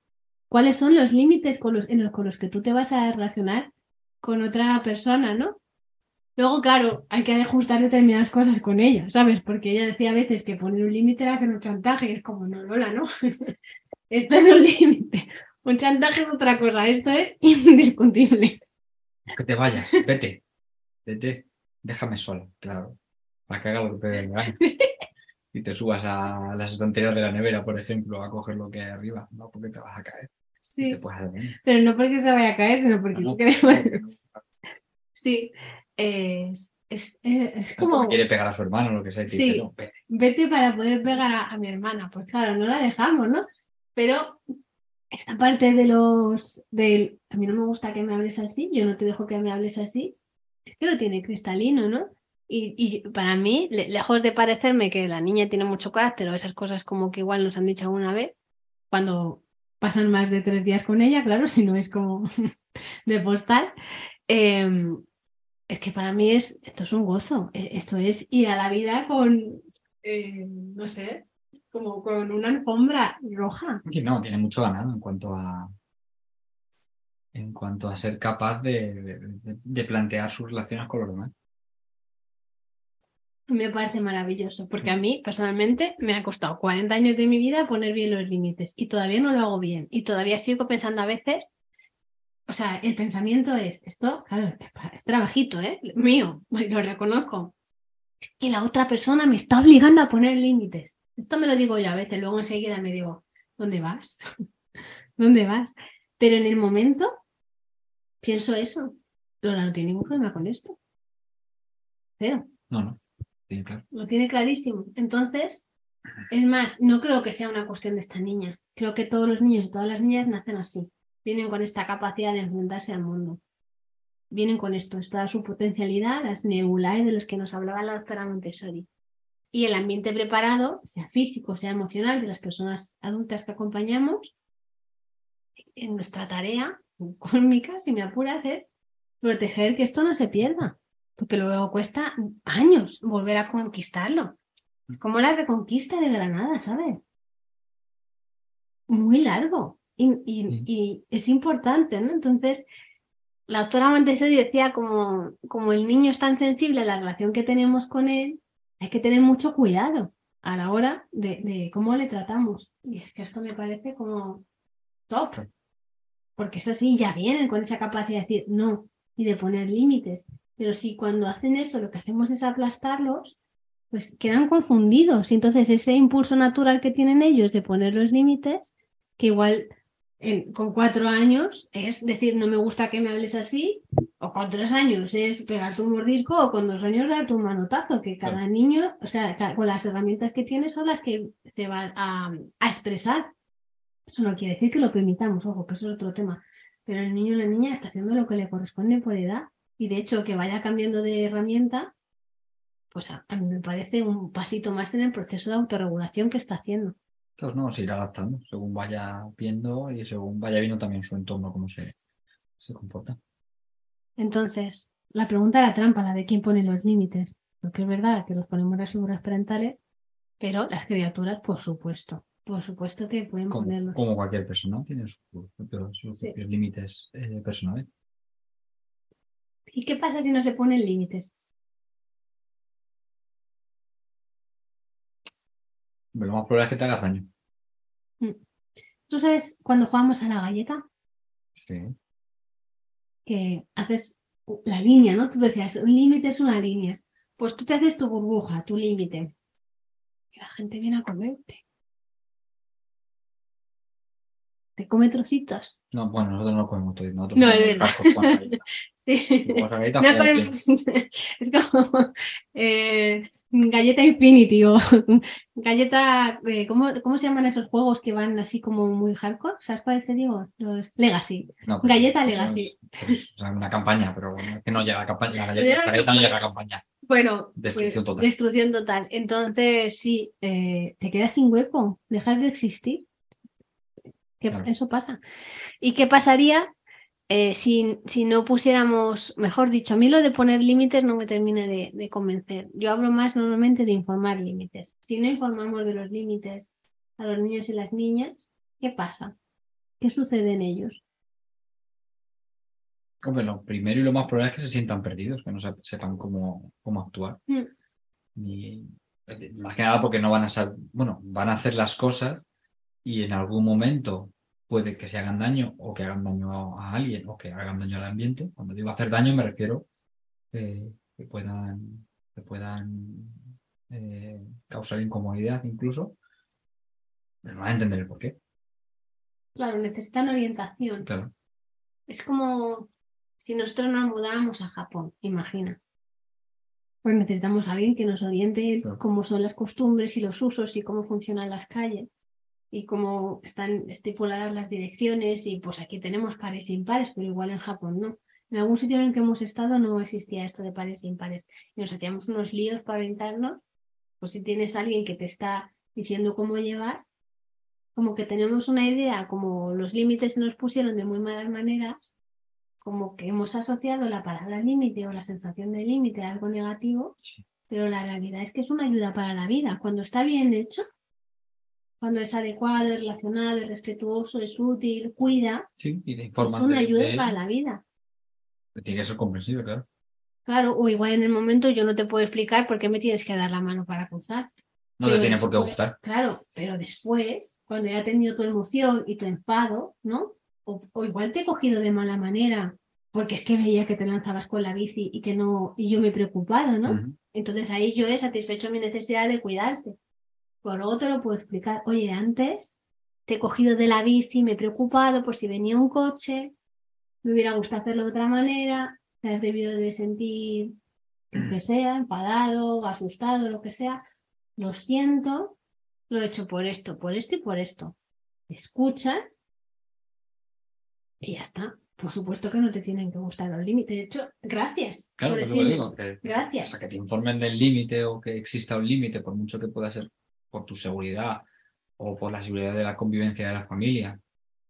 ¿Cuáles son los límites con los, en los, con los que tú te vas a relacionar con otra persona, no? Luego, claro, hay que ajustar determinadas cosas con ella, ¿sabes? Porque ella decía a veces que poner un límite era que no chantaje, y es como, no, Lola, ¿no? Esto es un límite. Un chantaje es otra cosa. Esto es indiscutible. Que te vayas, vete. Vete, déjame sola, claro. Para que haga lo que te gana. Y te subas a las estanterías de la nevera, por ejemplo, a coger lo que hay arriba, ¿no? Porque te vas a caer. Sí. Pero no porque se vaya a caer, sino porque No, tú queremos- Sí. Es, es, eh, es Como como quiere pegar a su hermano lo que sea, y Sí. dice, no, vete. vete para poder pegar a, a mi hermana. Pues claro, no la dejamos, ¿no? Pero esta parte de los del a mí no me gusta que me hables así, yo no te dejo que me hables así, es que lo tiene cristalino, ¿no? Y, para mí, le- lejos de parecerme que la niña tiene mucho carácter o esas cosas como que igual nos han dicho alguna vez, cuando pasan más de tres días con ella, claro, si no es como de postal, eh, es que para mí es, esto es un gozo, e- esto es ir a la vida con, eh, no sé, como con una alfombra roja. Sí, no, tiene mucho ganado en cuanto a en cuanto a ser capaz de, de- de plantear sus relaciones con los demás. Me parece maravilloso, porque a mí personalmente me ha costado 40 años de mi vida poner bien los límites y todavía no lo hago bien y todavía sigo pensando a veces, o sea, el pensamiento es, esto, claro, es es trabajito, ¿eh? Mío, lo reconozco. Y la otra persona me está obligando a poner límites. Esto me lo digo yo a veces, luego enseguida me digo, ¿dónde vas? ¿Dónde vas? Pero en el momento pienso eso. Lola no tiene ningún problema con esto. Cero. No, no. Claro. Lo tiene clarísimo. Entonces, es más, no creo que sea una cuestión de esta niña. Creo que todos los niños y todas las niñas nacen así. Vienen con esta capacidad de enfrentarse al mundo. Vienen con esto, es toda su potencialidad, las nebulae de los que nos hablaba la doctora Montessori. Y el ambiente preparado, sea físico, sea emocional, de las personas adultas que acompañamos, en nuestra tarea cósmica, si me apuras, es proteger que esto no se pierda porque luego cuesta años volver a conquistarlo. Como la reconquista de Granada, ¿sabes? Muy largo y, y- Sí. y es importante, ¿no? Entonces, la doctora Montessori decía como, como el niño es tan sensible a la relación que tenemos con él, hay que tener mucho cuidado a la hora de, de cómo le tratamos. Y es que esto me parece como top, porque es así, ya vienen con esa capacidad de decir no y de poner límites. Pero si cuando hacen eso lo que hacemos es aplastarlos, pues quedan confundidos. Y entonces ese impulso natural que tienen ellos de poner los límites, que igual en- con cuatro años es decir, no me gusta que me hables así, o con tres años es pegarte un mordisco, o con dos años darte un manotazo, que cada Claro. niño, o sea, con las herramientas que tiene son las que se van a, a expresar. Eso no quiere decir que lo permitamos, ojo, que eso es otro tema. Pero el niño o la niña está haciendo lo que le corresponde por edad. Y de hecho, que vaya cambiando de herramienta, pues a, a mí me parece un pasito más en el proceso de autorregulación que está haciendo. Entonces, no, se irá adaptando según vaya viendo y según vaya viendo también su entorno, cómo se, se comporta. Entonces, la pregunta de la trampa, la de quién pone los límites. Porque es verdad que los ponemos las figuras parentales, pero las criaturas, por supuesto. Por supuesto que pueden Como, ponerlos. como cualquier persona, tiene sus propios, sus Sí. propios límites eh, personales. ¿Y qué pasa si no se ponen límites? Lo más probable es que te hagas daño. ¿Tú sabes cuando jugamos a la galleta? Sí. que haces la línea, ¿no? Tú decías, un límite es una línea. Pues tú te haces tu burbuja, tu límite. Y la gente viene a comerte. Te come trocitos. No, bueno, nosotros no comemos. Nosotros No, es verdad. Sí. No comemos- es como eh, galleta Infinity o galleta, eh, ¿cómo, ¿cómo se llaman esos juegos que van así como muy hardcore? ¿Sabes cuáles te digo? Los Legacy. No, pues, Galleta pues, Legacy. pues, o sea, una campaña, pero bueno, es que no llega a campaña. La galleta, la galleta no llega a campaña. Bueno, Destrucción pues, total. destrucción total. Entonces, sí, eh, te quedas sin hueco, dejas de existir. Que Claro. Eso pasa. ¿Y qué pasaría eh, si, si no pusiéramos, mejor dicho, a mí lo de poner límites no me termina de, de convencer. Yo hablo más normalmente de informar límites. Si no informamos de los límites a los niños y las niñas, ¿qué pasa? ¿Qué sucede en ellos? Hombre, lo primero y lo más probable es que se sientan perdidos, que no se- sepan cómo, cómo actuar. Mm. Ni- más que nada porque no van a saber, bueno, van a hacer las cosas, y en algún momento puede que se hagan daño o que hagan daño a alguien o que hagan daño al ambiente. Cuando digo hacer daño me refiero eh, que puedan, que puedan eh, causar incomodidad incluso, pero no van a entender el por qué. Claro, necesitan orientación. Claro. Es como si nosotros nos mudáramos a Japón, imagina. Pues necesitamos a alguien que nos oriente Claro. cómo son las costumbres y los usos y cómo funcionan las calles y cómo están estipuladas las direcciones y pues aquí tenemos pares e impares, pero igual en Japón no. En algún sitio en el que hemos estado no existía esto de pares e impares y nos hacíamos unos líos para orientarnos. Pues si tienes a alguien que te está diciendo cómo llevar, como que tenemos una idea, como los límites se nos pusieron de muy malas maneras, como que hemos asociado la palabra límite o la sensación de límite a algo negativo, Sí. pero la realidad es que es una ayuda para la vida. Cuando está bien hecho, cuando es adecuado, es relacionado, es respetuoso, es útil, cuida, Sí, y te es informan una de- ayuda para la vida. Tiene que ser comprensible, claro. Claro, o igual en el momento yo no te puedo explicar por qué me tienes que dar la mano para cruzar. No te Pero tiene por qué gustar. Claro, pero después, cuando ya he tenido tu emoción y tu enfado, ¿no? O, o igual te he cogido de mala manera, porque es que veía que te lanzabas con la bici y que no, y yo me he preocupado, ¿no? Ujú. Entonces ahí yo he satisfecho mi necesidad de cuidarte. Por luego te lo puedo explicar. Oye, antes te he cogido de la bici, me he preocupado por si venía un coche, me hubiera gustado hacerlo de otra manera, te has debido de sentir lo que sea, enfadado, asustado, lo que sea. Lo siento, lo he hecho por esto, por esto y por esto. Te escuchas y ya está. Por supuesto que no te tienen que gustar los límites. De hecho, gracias. Claro, por es lo digo. Que, Gracias. O sea, que te informen del límite o que exista un límite, por mucho que pueda ser por tu seguridad o por la seguridad de la convivencia de la familia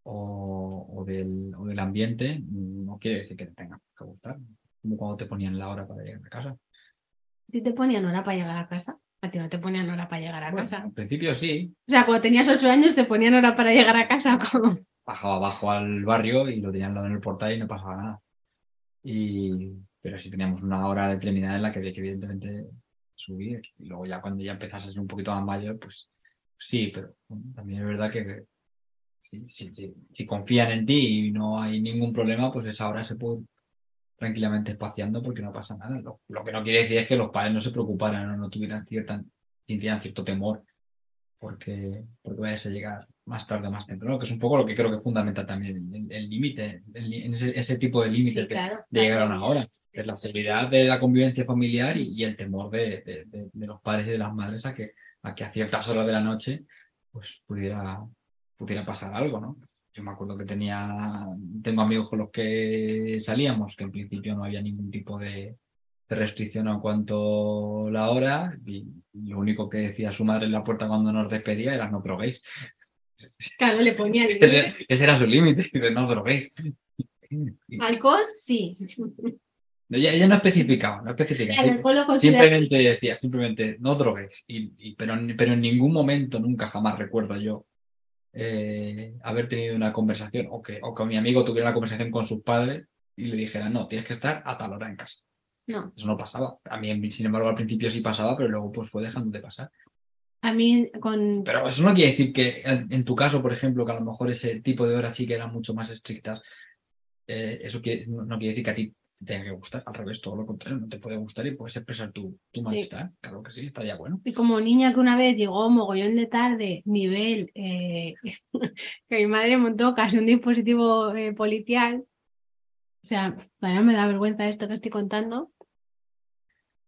o, o del, o del ambiente, no quiere decir que te tenga que gustar. Como cuando te ponían la hora para llegar a casa. ¿A ti te ponían hora para llegar a casa? A ti no te ponían hora para llegar a Bueno, casa. al principio sí, O sea, cuando tenías ocho años te ponían hora para llegar a casa. Como... bajaba abajo al barrio y lo tenían en el portal y no pasaba nada. Y, pero sí teníamos una hora determinada en la que había que evidentemente subir. Y luego ya cuando ya empezas a ser un poquito más mayor, pues sí, pero también es verdad que si, si, si, si confían en ti y no hay ningún problema, pues esa hora se puede ir tranquilamente espaciando porque no pasa nada. Lo, lo que no quiere decir es que los padres no se preocuparan o no tuvieran cierta, sintieran cierto temor porque, porque vayas a llegar más tarde o más temprano, que es un poco lo que creo que fundamenta también el- límite, ese, ese tipo de límites Sí, de, claro. de llegar a una hora. Es la seguridad de la convivencia familiar y, y el temor de, de- de- de los padres y de las madres a que, a que a ciertas horas de la noche pues pudiera, pudiera pasar algo, ¿no? Yo me acuerdo que tenía, tengo amigos con los que salíamos, que en principio no había ningún tipo de, de restricción en cuanto a la hora, y lo único que decía su madre en la puerta cuando nos despedía era no droguéis. Claro, le ponían Ese, ese era su límite, de no droguéis. Alcohol, sí. Ella, ella no especificaba, no especificaba. Simplemente decía, simplemente no droguéis. Y, y- pero, en- pero en ningún momento, nunca jamás recuerdo yo eh, haber tenido una conversación o que, o que mi amigo tuviera una conversación con sus padres y le dijera, no, tienes que estar a tal hora en casa. No, Eso no pasaba. A mí, sin embargo, al principio sí pasaba, pero luego pues fue dejando de pasar. a mí con... Pero eso no quiere decir que en, en tu caso, por ejemplo, que a lo mejor ese tipo de horas sí que eran mucho más estrictas, eh, eso quiere- no, no quiere decir que a ti te tenga que gustar. Al revés, todo lo contrario, no te puede gustar y puedes expresar tu, tu Sí. malestar. Claro que sí, estaría bueno. Y como niña que una vez llegó mogollón de tarde, nivel, eh, que mi madre montó casi un dispositivo eh, policial. O sea, todavía me da vergüenza esto que estoy contando.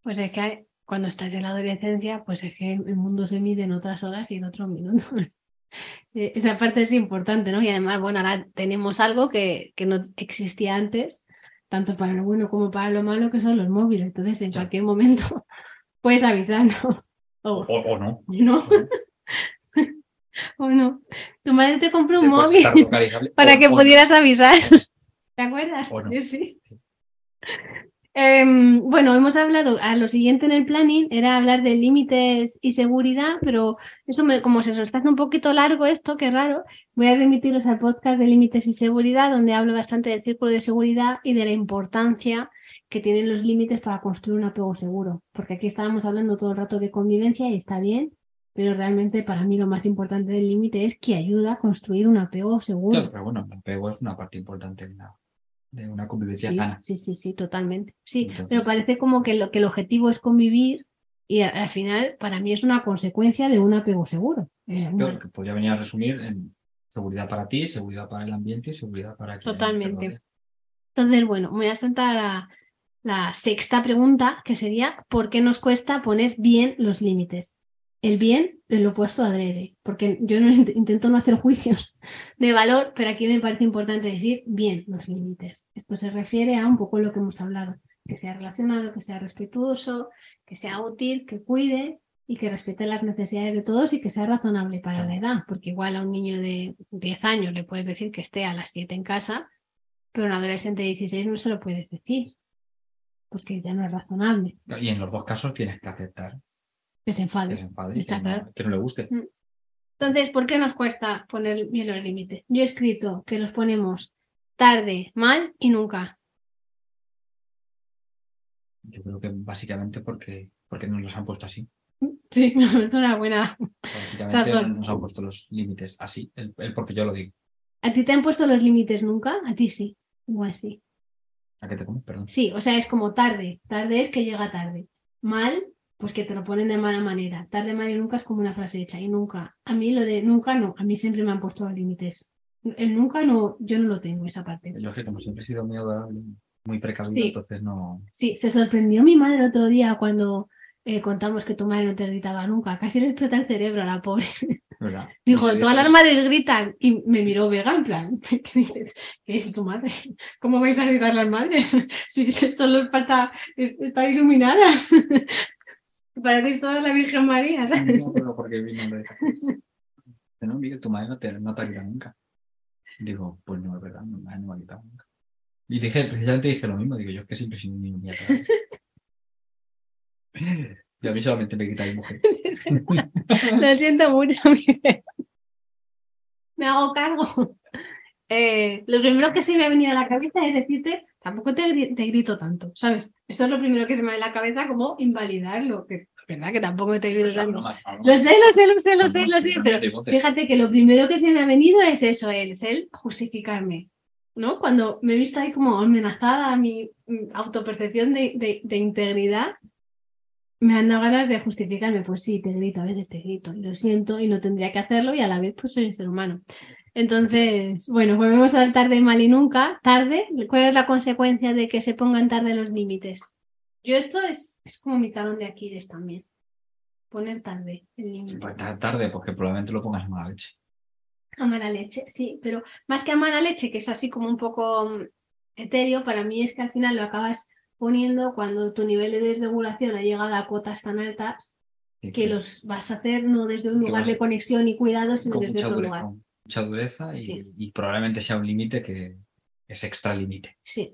Pues es que cuando estás en la adolescencia, pues es que el mundo se mide en otras horas y en otros minutos. Eh, Esa parte es importante, ¿no? Y además, bueno, ahora tenemos algo que, que no existía antes, tanto para lo bueno como para lo malo, que son los móviles. Entonces, en Sí. cualquier momento puedes avisarnos. O, O, o no. no, o no. Tu madre te compró un móvil para o- que pudieras avisar. ¿Te acuerdas? O no. Yo sí. Em, bueno, hemos hablado, a lo siguiente en el planning era hablar de límites y seguridad, pero eso me- como se nos está haciendo un poquito largo esto, qué raro, voy a remitirlos al podcast de límites y seguridad, donde hablo bastante del círculo de seguridad y de la importancia que tienen los límites para construir un apego seguro, porque aquí estábamos hablando todo el rato de convivencia y está bien, pero realmente para mí lo más importante del límite es que ayuda a construir un apego seguro. Claro, pero bueno, el apego es una parte importante de una, de una convivencia sí, sana. sí, sí, sí, totalmente. Sí, Entonces- pero parece como que, lo, que el objetivo es convivir y al final para mí es una consecuencia de un apego seguro. Eh, una- que podría venir a resumir en seguridad para ti, seguridad para el ambiente y seguridad para quien te Totalmente. Entonces, bueno, me voy a saltar a la sexta pregunta, que sería, ¿por qué nos cuesta poner bien los límites? El bien es lo opuesto adrede, porque yo no int- intento no hacer juicios de valor, pero aquí me parece importante decir bien los límites. Esto se refiere a un poco lo que hemos hablado, que sea relacionado, que sea respetuoso, que sea útil, que cuide y que respete las necesidades de todos y que sea razonable para la edad, porque igual a un niño de 10 años le puedes decir que esté a las 7 en casa, pero a un adolescente de 16 no se lo puedes decir, porque ya no es razonable, Y en los dos casos tienes que aceptar que se que enfade. se enfade y Está que, claro. no, que no le guste. Entonces, ¿por qué nos cuesta poner bien los límites? Yo he escrito que los ponemos tarde, mal y nunca. Yo creo que básicamente porque, porque nos los han puesto así. Sí, es una buena. Básicamente Razón. nos han puesto los límites así. El, el porque yo lo digo. ¿A ti te han puesto los límites nunca? A ti sí. Igual sí. ¿A qué te comes? Perdón. Sí, o sea, es como tarde. Tarde es que llega tarde. Mal, pues que te lo ponen de mala manera. Tarde, mal y nunca es como una frase hecha. Y nunca. A mí lo de nunca no. A mí siempre me han puesto límites. El nunca no, yo no lo tengo, esa parte. Yo sé, como siempre he sido muy adorable, muy precavido, Sí. entonces no. Sí, se sorprendió mi madre otro día cuando eh, contamos que tu madre no te gritaba nunca. Casi le explota el cerebro a la pobre. ¿verdad? Dijo, todas las madres gritan. Y me miró Vega en plan, ¿qué dices? ¿Qué dice tu madre? ¿Cómo vais a gritar las madres? Si solo falta es- estar iluminadas. Parecéis toda la Virgen María, No ¿sabes? me acuerdo por qué de. Dice, No, Miguel, tu madre no te, no te ha gritado nunca. Digo, pues no, es verdad, mi madre no me ha gritado nunca. Y dije, precisamente dije lo mismo, digo, yo es que siempre sido un niño muy agradable. Y a mí solamente me mi mujer. Lo siento mucho, Miguel. Me hago cargo. Eh, lo primero que se me ha venido a la cabeza es decirte, tampoco te, te grito tanto, ¿sabes? Eso es lo primero que se me va a la cabeza, como invalidarlo, que es verdad que tampoco te grito tanto. Lo sé, lo sé, lo sé, lo sé, lo sé, pero fíjate que lo primero que se me ha venido es eso, el, es el justificarme, ¿no? Cuando me he visto ahí como amenazada a mi mm, autopercepción de, de- de integridad, me han dado ganas de justificarme. Pues sí, te grito, a veces te grito, y lo siento, y no tendría que hacerlo, y a la vez pues soy un ser humano. Entonces, bueno, volvemos al tarde mal y nunca. Tarde, ¿cuál es la consecuencia de que se pongan tarde los límites? Yo esto es, es como mi talón de Aquiles también. Poner tarde el límite. Pues ta- tarde, porque probablemente lo pongas en mala leche. A mala leche, sí, pero más que a mala leche, que es así como un poco mm, etéreo, para mí es que al final lo acabas poniendo cuando tu nivel de desregulación ha llegado a cotas tan altas que los vas a hacer no desde un lugar de conexión y cuidado, sino desde otro lugar. Mucha dureza y, Sí. y probablemente sea un límite que es extra límite. Sí.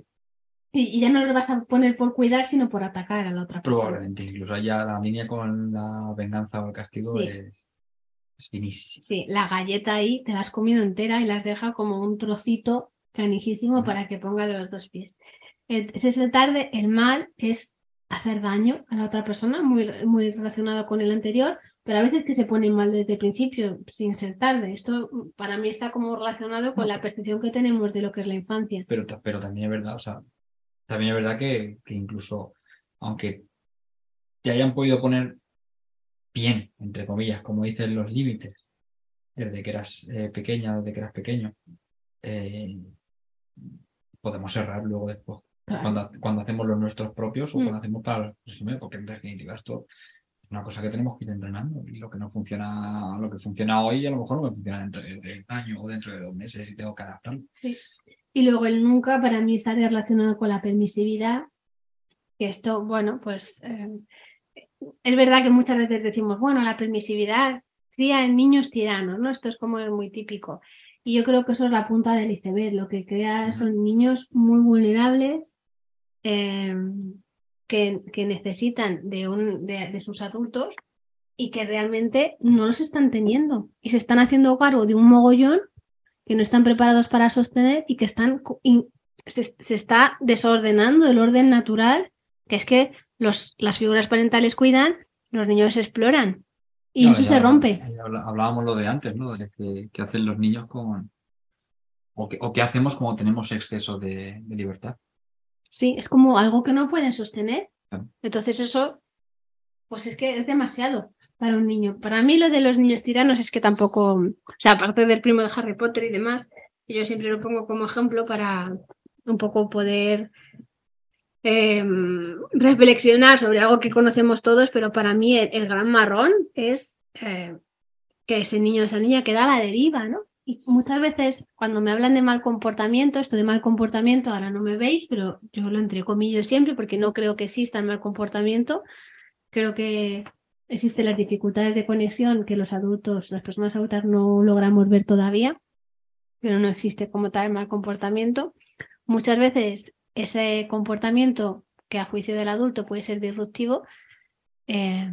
Y, y ya no lo vas a poner por cuidar, sino por atacar a la otra persona. Probablemente, incluso allá la línea con la venganza o el castigo Sí. es, es finísima. Sí, la galleta ahí te la has comido entera y la has dejado como un trocito canijísimo para que ponga los dos pies. Ese es el tarde, el mal es hacer daño a la otra persona, muy, muy relacionado con el anterior, pero a veces que se pone mal desde el principio, sin ser tarde. Esto mm, para mí está como relacionado con la percepción que tenemos de lo que es la infancia. Pero, pero también es verdad, o sea, también es verdad que, que incluso aunque te hayan podido poner bien, entre comillas, como dicen los límites, desde que eras eh, pequeña, desde que eras pequeño, eh, podemos errar luego después. Claro. Cuando, cuando hacemos los nuestros propios o Mm. cuando hacemos para los porque en definitiva esto es una cosa que tenemos que ir entrenando y lo que no funciona, lo que funciona hoy a lo mejor no me funciona dentro de un año o dentro de dos meses y tengo que adaptarlo. Y luego el nunca para mí está relacionado con la permisividad, que esto, bueno, pues eh, es verdad que muchas veces decimos, bueno, la permisividad cría en niños tiranos, ¿no? Esto es como es muy típico. Y yo creo que eso es la punta del iceberg, lo que crea son niños muy vulnerables eh, que, que necesitan de, un, de, de sus adultos y que realmente no los están teniendo y se están haciendo cargo de un mogollón que no están preparados para sostener y que están se, se está desordenando el orden natural, que es que los, las figuras parentales cuidan, los niños exploran. Y No, eso se rompe. Hablábamos lo de antes, ¿no? De que, que hacen los niños con. O qué hacemos cuando tenemos exceso de, de libertad. Sí, es como algo que no pueden sostener. Claro. Entonces eso, pues es que es demasiado para un niño. Para mí lo de los niños tiranos es que tampoco, o sea, aparte del primo de Harry Potter y demás, yo siempre lo pongo como ejemplo para un poco poder eh, reflexionar sobre algo que conocemos todos, pero para mí el, el gran marrón es eh, que ese niño o esa niña queda a la deriva, ¿no? Muchas veces cuando me hablan de mal comportamiento, esto de mal comportamiento, ahora no me veis, pero yo lo entrecomillo siempre porque no creo que exista el mal comportamiento. Creo que existen las dificultades de conexión que los adultos, las personas adultas no logramos ver todavía, pero no existe como tal el mal comportamiento. Muchas veces ese comportamiento que a juicio del adulto puede ser disruptivo, eh,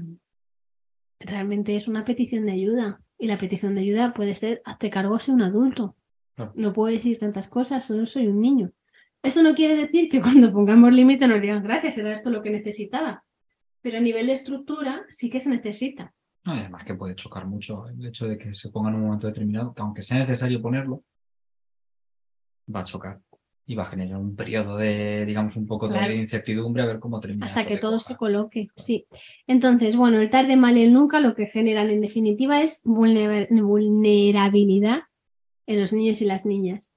realmente es una petición de ayuda. Y la petición de ayuda puede ser, hazte cargo, soy un adulto. Claro. No puedo decir tantas cosas, solo soy un niño. Eso no quiere decir que cuando pongamos límite nos digan gracias, era esto lo que necesitaba. Pero a nivel de estructura sí que se necesita. No, y además que puede chocar mucho el hecho de que se ponga en un momento determinado, que aunque sea necesario ponerlo, va a chocar y va a generar un periodo de, digamos, un poco Claro. de incertidumbre a ver cómo termina. Hasta que todo se coloque, sí. Entonces, bueno, el tarde mal y el nunca lo que generan en definitiva es vulner- vulnerabilidad en los niños y las niñas.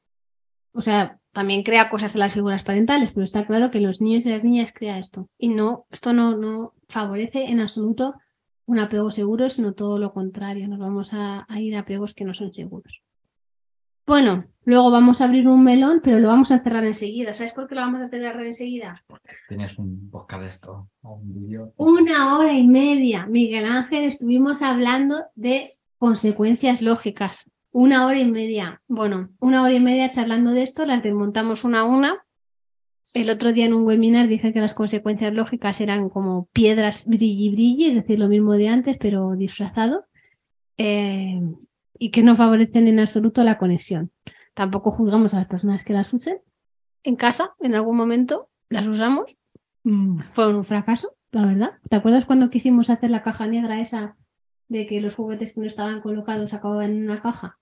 O sea, también crea cosas en las figuras parentales, pero está claro que los niños y las niñas crea esto. Y no, esto no, no favorece en absoluto un apego seguro, sino todo lo contrario. Nos vamos a, a ir a apegos que no son seguros. Bueno, luego vamos a abrir un melón, pero lo vamos a cerrar enseguida. ¿Sabes por qué lo vamos a cerrar enseguida? Tienes un podcast de esto o un vídeo. Una hora y media, Miguel Ángel, estuvimos hablando de consecuencias lógicas. Una hora y media. Bueno, una hora y media charlando de esto, las desmontamos una a una. El otro día en un webinar dije que las consecuencias lógicas eran como piedras brilli brilli, es decir, lo mismo de antes, pero disfrazado. Eh, y que no favorecen en absoluto la conexión. Tampoco juzgamos a las personas que las usen. En casa, en algún momento, las usamos. Mm, Fue un fracaso, la verdad. ¿Te acuerdas cuando quisimos hacer la caja negra esa de que los juguetes que no estaban colocados acababan en una caja?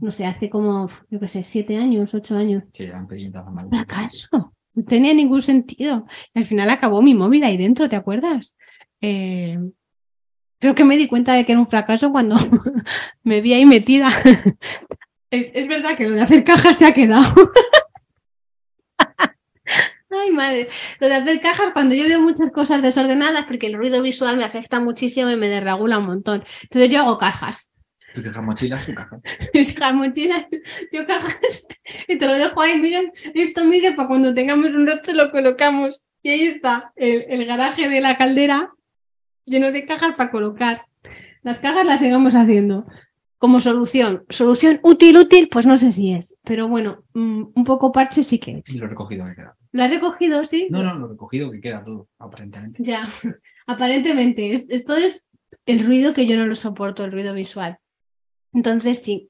No sé, hace como, yo qué sé, siete años, ocho años. Sí, eran pequeñitas amarillas. Fracaso. No tenía ningún sentido. Y al final acabó mi móvil ahí dentro, ¿te acuerdas? Eh, creo que me di cuenta de que era un fracaso cuando me vi ahí metida. es, verdad que lo de hacer cajas se ha quedado. Ay, madre. Lo de hacer cajas, cuando yo veo muchas cosas desordenadas, porque el ruido visual me afecta muchísimo y me desregula un montón. Entonces yo hago cajas. Tú dejas mochilas, tu caja. mis hijas mochilas, yo cajas, y te lo dejo ahí, mira, esto mire, para cuando tengamos un rato lo colocamos. Y ahí está, el, el garaje de la caldera lleno de cajas para colocar. Las cajas las sigamos haciendo como solución. Solución útil, útil, pues no sé si es, pero bueno, mm, un poco parche sí que es. Y lo recogido que queda. ¿Lo has recogido, sí? No, no, lo recogido que queda todo, aparentemente. Ya, aparentemente, es- esto es el ruido que yo no lo soporto, el ruido visual. Entonces, sí,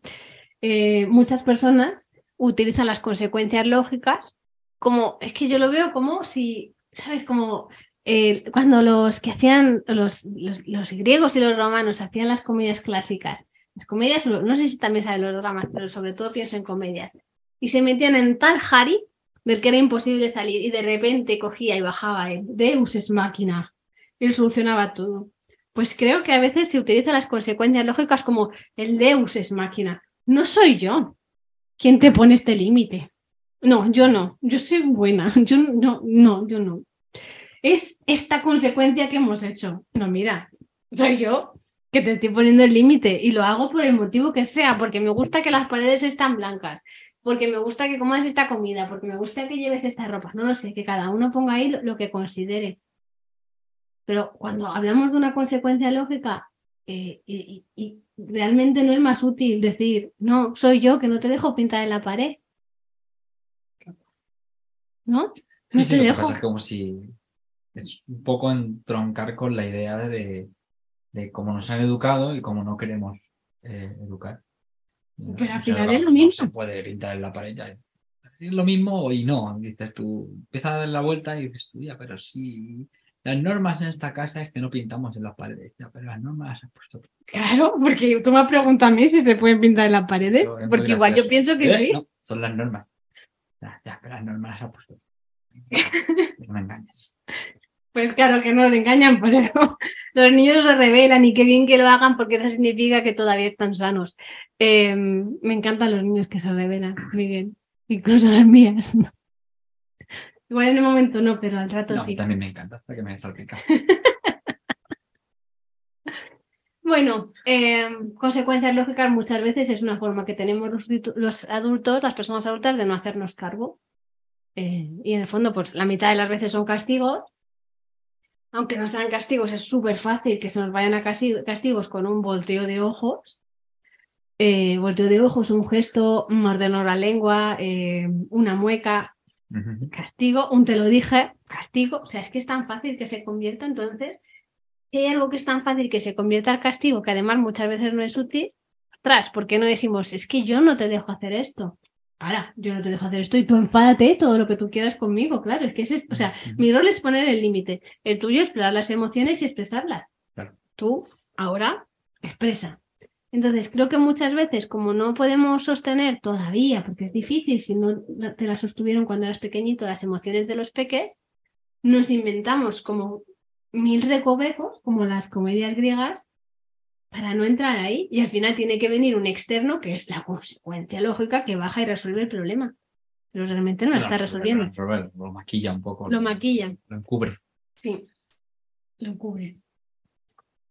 eh, muchas personas utilizan las consecuencias lógicas como, es que yo lo veo como si, ¿sabes? Como eh, cuando los que hacían, los, los, griegos y los romanos hacían las comedias clásicas, las comedias, no sé si también saben los dramas, pero sobre todo pienso en comedias, y se metían en tal jari del que era imposible salir y de repente cogía y bajaba el Deus es máquina y solucionaba todo. Pues creo que a veces se utilizan las consecuencias lógicas como el Deus es máquina. No soy yo quien te pone este límite. No, yo no. Yo soy buena. Yo no, no, yo no. Es esta consecuencia que hemos hecho. No, mira, soy yo que te estoy poniendo el límite y lo hago por el motivo que sea, porque me gusta que las paredes están blancas, porque me gusta que comas esta comida, porque me gusta que lleves esta ropa. No lo sé, que cada uno ponga ahí lo, lo que considere. Pero cuando hablamos de una consecuencia lógica eh, y, realmente no es más útil decir, no, soy yo que no te dejo pintar en la pared. ¿No? No Sí, sí, te lo que dejo. pasa es como si es un poco entroncar con la idea de, de cómo nos han educado y cómo no queremos eh, educar. Pero al O sea, final es lo no mismo. se puede pintar en la pared ya. Es lo mismo y no. Dices tú, empieza a dar la vuelta y dices tú, ya, pero sí. Las normas en esta casa es que no pintamos en las paredes. Ya, pero las normas las has puesto. Claro, porque tú me has preguntado a mí si se pueden pintar en las paredes, Yo, porque igual yo pienso que ¿Eh? sí. No, son las normas. Ya, ya, pero las normas las has puesto. No me engañes. Pues claro que no te engañan, pero los niños se rebelan y qué bien que lo hagan porque eso significa que todavía están sanos. Eh, me encantan los niños que se rebelan, muy bien. Incluso las mías. ¿no? Igual en el momento no, pero al rato No, sí. también me encanta hasta que me salpica. Bueno, eh, consecuencias lógicas muchas veces es una forma que tenemos los adultos, las personas adultas, de no hacernos cargo. Eh, y en el fondo, pues la mitad de las veces son castigos. Aunque no sean castigos, es súper fácil que se nos vayan a casti- castigos con un volteo de ojos. Eh, volteo de ojos, un gesto, un ordenador la lengua, eh, una mueca, castigo, un te lo dije, castigo. O sea, es que es tan fácil que se convierta entonces. Si hay algo que es tan fácil que se convierta al castigo, que además muchas veces no es útil, atrás, ¿por qué no decimos, es que yo no te dejo hacer esto? Ahora, yo no te dejo hacer esto y tú enfádate todo lo que tú quieras conmigo, claro, es que es esto. O sea, mi rol es poner el límite, el tuyo es explorar las emociones y expresarlas. Claro. Tú, ahora, expresa. Entonces, creo que muchas veces, como no podemos sostener todavía, porque es difícil, si no te las sostuvieron cuando eras pequeñito, las emociones de los peques, nos inventamos como mil recovecos, como las comedias griegas, para no entrar ahí. Y al final tiene que venir un externo, que es la consecuencia lógica, que baja y resuelve el problema. Pero realmente no lo está resolviendo. Lo maquilla un poco. Lo maquilla. Lo encubre. Sí, lo cubre.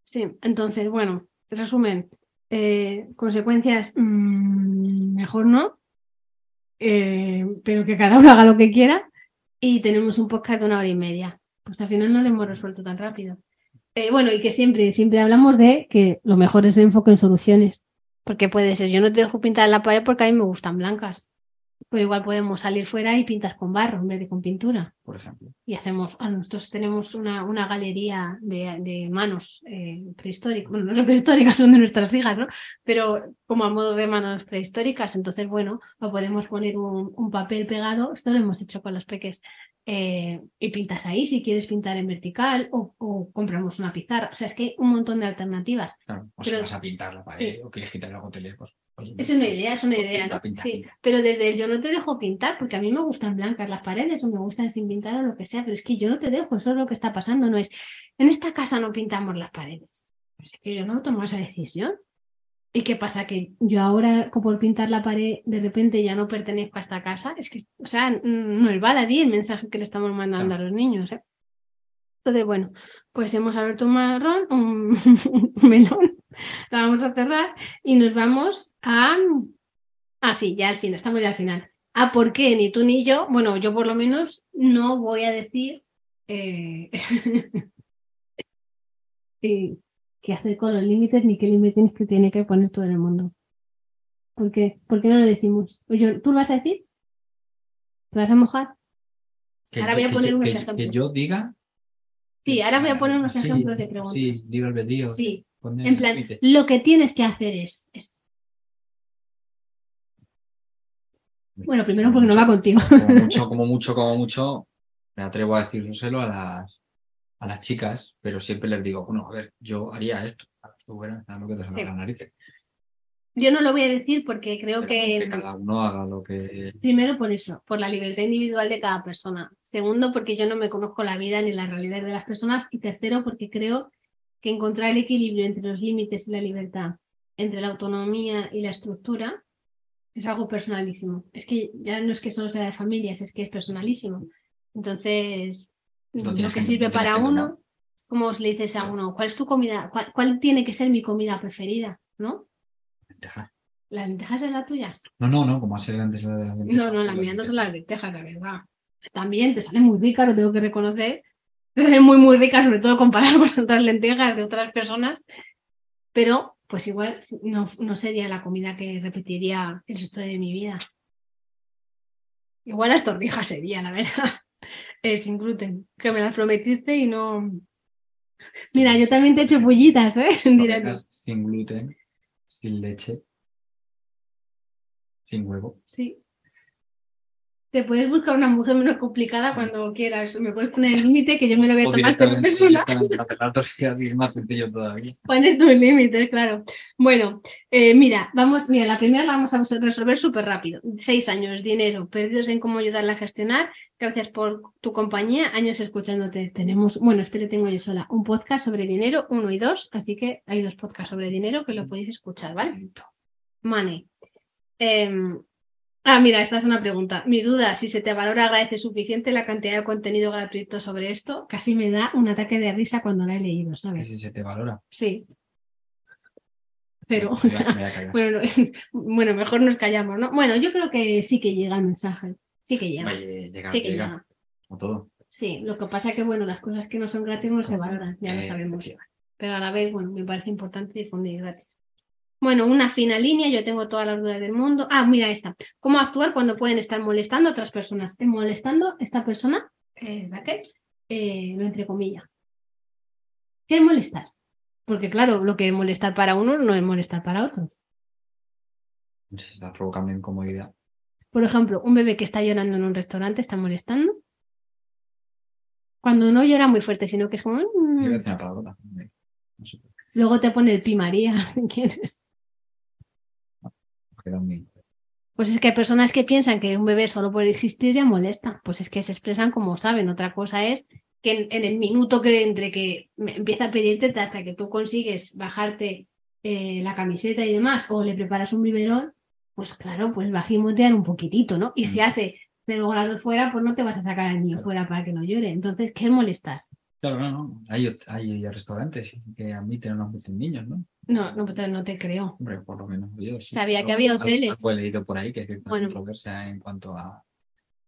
Sí, entonces, bueno, resumen, eh, consecuencias, mm, mejor no, eh, pero que cada uno haga lo que quiera y tenemos un podcast de una hora y media. Pues al final no lo hemos resuelto tan rápido. Eh, bueno, y que siempre, siempre hablamos de que lo mejor es el enfoque en soluciones, porque puede ser, yo no te dejo pintar la pared porque a mí me gustan blancas, pero igual podemos salir fuera y pintas con barro en vez de con pintura por ejemplo. y hacemos, ah, nosotros tenemos una, una galería de, de manos eh, prehistóricas, bueno, no son prehistóricas, son de nuestras hijas, ¿no? Pero como a modo de manos prehistóricas, entonces, bueno, o podemos poner un, un papel pegado, esto lo hemos hecho con los peques, eh, y pintas ahí si quieres pintar en vertical o, o compramos una pizarra, o sea, es que hay un montón de alternativas. Claro. O Pero- si vas a pintar la pared sí. o quieres quitar algo tele, pues. oye, Es una idea, es una idea, pinta, ¿no? pinta, Sí, pinta. pero desde el yo no te dejo pintar, porque a mí me gustan blancas las paredes o me gustan sin pintar o lo que sea, pero es que yo no te dejo, eso es lo que está pasando, no es, en esta casa no pintamos las paredes. Pues es que yo no tomo esa decisión. ¿Y qué pasa? Que yo ahora, como por pintar la pared, de repente ya no pertenezco a esta casa. Es que, o sea, mm, no es baladí el mensaje que le estamos mandando Claro. a los niños. ¿eh? Entonces, bueno, pues hemos abierto un marrón, un, un melón, lo vamos a cerrar y nos vamos a... Ah, sí, ya al final, estamos ya al final. Ah, ¿por qué? Ni tú ni yo, bueno, yo por lo menos no voy a decir eh, qué hacer con los límites ni qué límites que tiene que poner todo el mundo. ¿Por qué? ¿Por qué no lo decimos? Oye, ¿Tú lo vas a decir? ¿Te vas a mojar? Que Ahora yo- voy a poner unos que- ejemplos. Que yo diga. Sí, ahora voy a poner unos Sí, ejemplos de preguntas. Sí, libre albedrío. Sí, en plan, lo que tienes que hacer es esto. Bueno, primero porque no va contigo. Como mucho, como mucho, como mucho, me atrevo a decírselo a las, a las chicas, pero siempre les digo, bueno, a ver, yo haría esto. Tú verás, que te salga Sí. de la nariz. Yo no lo voy a decir porque creo Pero que que cada uno haga lo que. Primero por eso, por la libertad individual de cada persona. Segundo, porque yo no me conozco la vida ni la realidad de las personas. Y tercero, porque creo que encontrar el equilibrio entre los límites y la libertad, entre la autonomía y la estructura, es algo personalísimo. Es que ya no es que solo sea de familias, es que es personalísimo. Entonces, Lo que sirve para uno, como le dices a uno, ¿cuál es tu comida? ¿Cuál, cuál tiene que ser mi comida preferida? ¿No? Lentejas. ¿Las lentejas es la tuya? No, no, no, como hace antes la de las lentejas. No, no, las mías no son las lentejas. la verdad. También te salen muy ricas, lo tengo que reconocer. Te salen muy, muy ricas, sobre todo comparado con otras lentejas de otras personas. Pero, pues igual no, no sería la comida que repetiría el resto de mi vida. Igual las torrijas sería, la verdad. Eh, sin gluten, que me las prometiste y no. Mira, yo también te he hecho pollitas, ¿eh? Sin gluten, sin leche, sin huevo. Sí. Te puedes buscar una mujer menos complicada cuando quieras. Me puedes poner el límite que yo me lo voy a O tomar como persona. directamente cancelar, que es más sencillo todavía. Pones tus límites, claro. Bueno, eh, mira, vamos, mira, la primera la vamos a resolver súper rápido. Seis años, dinero, perdidos en cómo ayudarla a gestionar. Gracias por tu compañía, años escuchándote. Tenemos, bueno, este le tengo yo sola, un podcast sobre dinero, uno y dos, así que hay dos podcasts sobre dinero que lo podéis escuchar, ¿vale? Money. Em, ah, mira, esta es una pregunta. Mi duda, si se te valora agradece suficiente la cantidad de contenido gratuito sobre esto, casi me da un ataque de risa cuando la he leído, ¿sabes? si se te valora. Sí. Pero, o Me sea, me bueno, no- bueno, mejor nos callamos, ¿no? Bueno, yo creo que sí que llega el mensaje. Sí que llega. Sí que llega, llega. como todo. Sí, lo que pasa es que, bueno, las cosas que no son gratis no se valoran, ya lo Eh, sabemos. sí. Pero a la vez, bueno, me parece importante difundir gratis. Bueno, una fina línea, yo tengo todas las dudas del mundo. Ah, mira esta. ¿Cómo actuar cuando pueden estar molestando a otras personas? ¿Estén molestando esta persona, eh, Raquel? Eh, lo entre comillas. ¿Qué es molestar? Porque claro, lo que es molestar para uno no es molestar para otro. Se está provocando incomodidad. Por ejemplo, un bebé que está llorando en un restaurante está molestando. Cuando no llora muy fuerte, sino que es como... Yo voy a "Mm". decir una palabra. No sé, Luego te pone el pi María, si quieres. Pues es que hay personas que piensan que un bebé solo por existir ya molesta. Pues es que se expresan como saben. Otra cosa es que en, en el minuto que entre que empieza a pedirte hasta que tú consigues bajarte eh, la camiseta y demás, o le preparas un biberón, pues claro, pues va a gimotear un poquitito, ¿no? Y si Mm. hace cero grados fuera, pues no te vas a sacar al niño fuera para que no llore. Entonces, ¿qué es molestar? Claro, no, no. Hay, hay restaurantes que admiten unos muchos niños, ¿no? No, no, te- no te creo. Hombre, por lo menos yo sí. Sabía que había hoteles. algo he leído por ahí que hay Bueno. controversia en cuanto a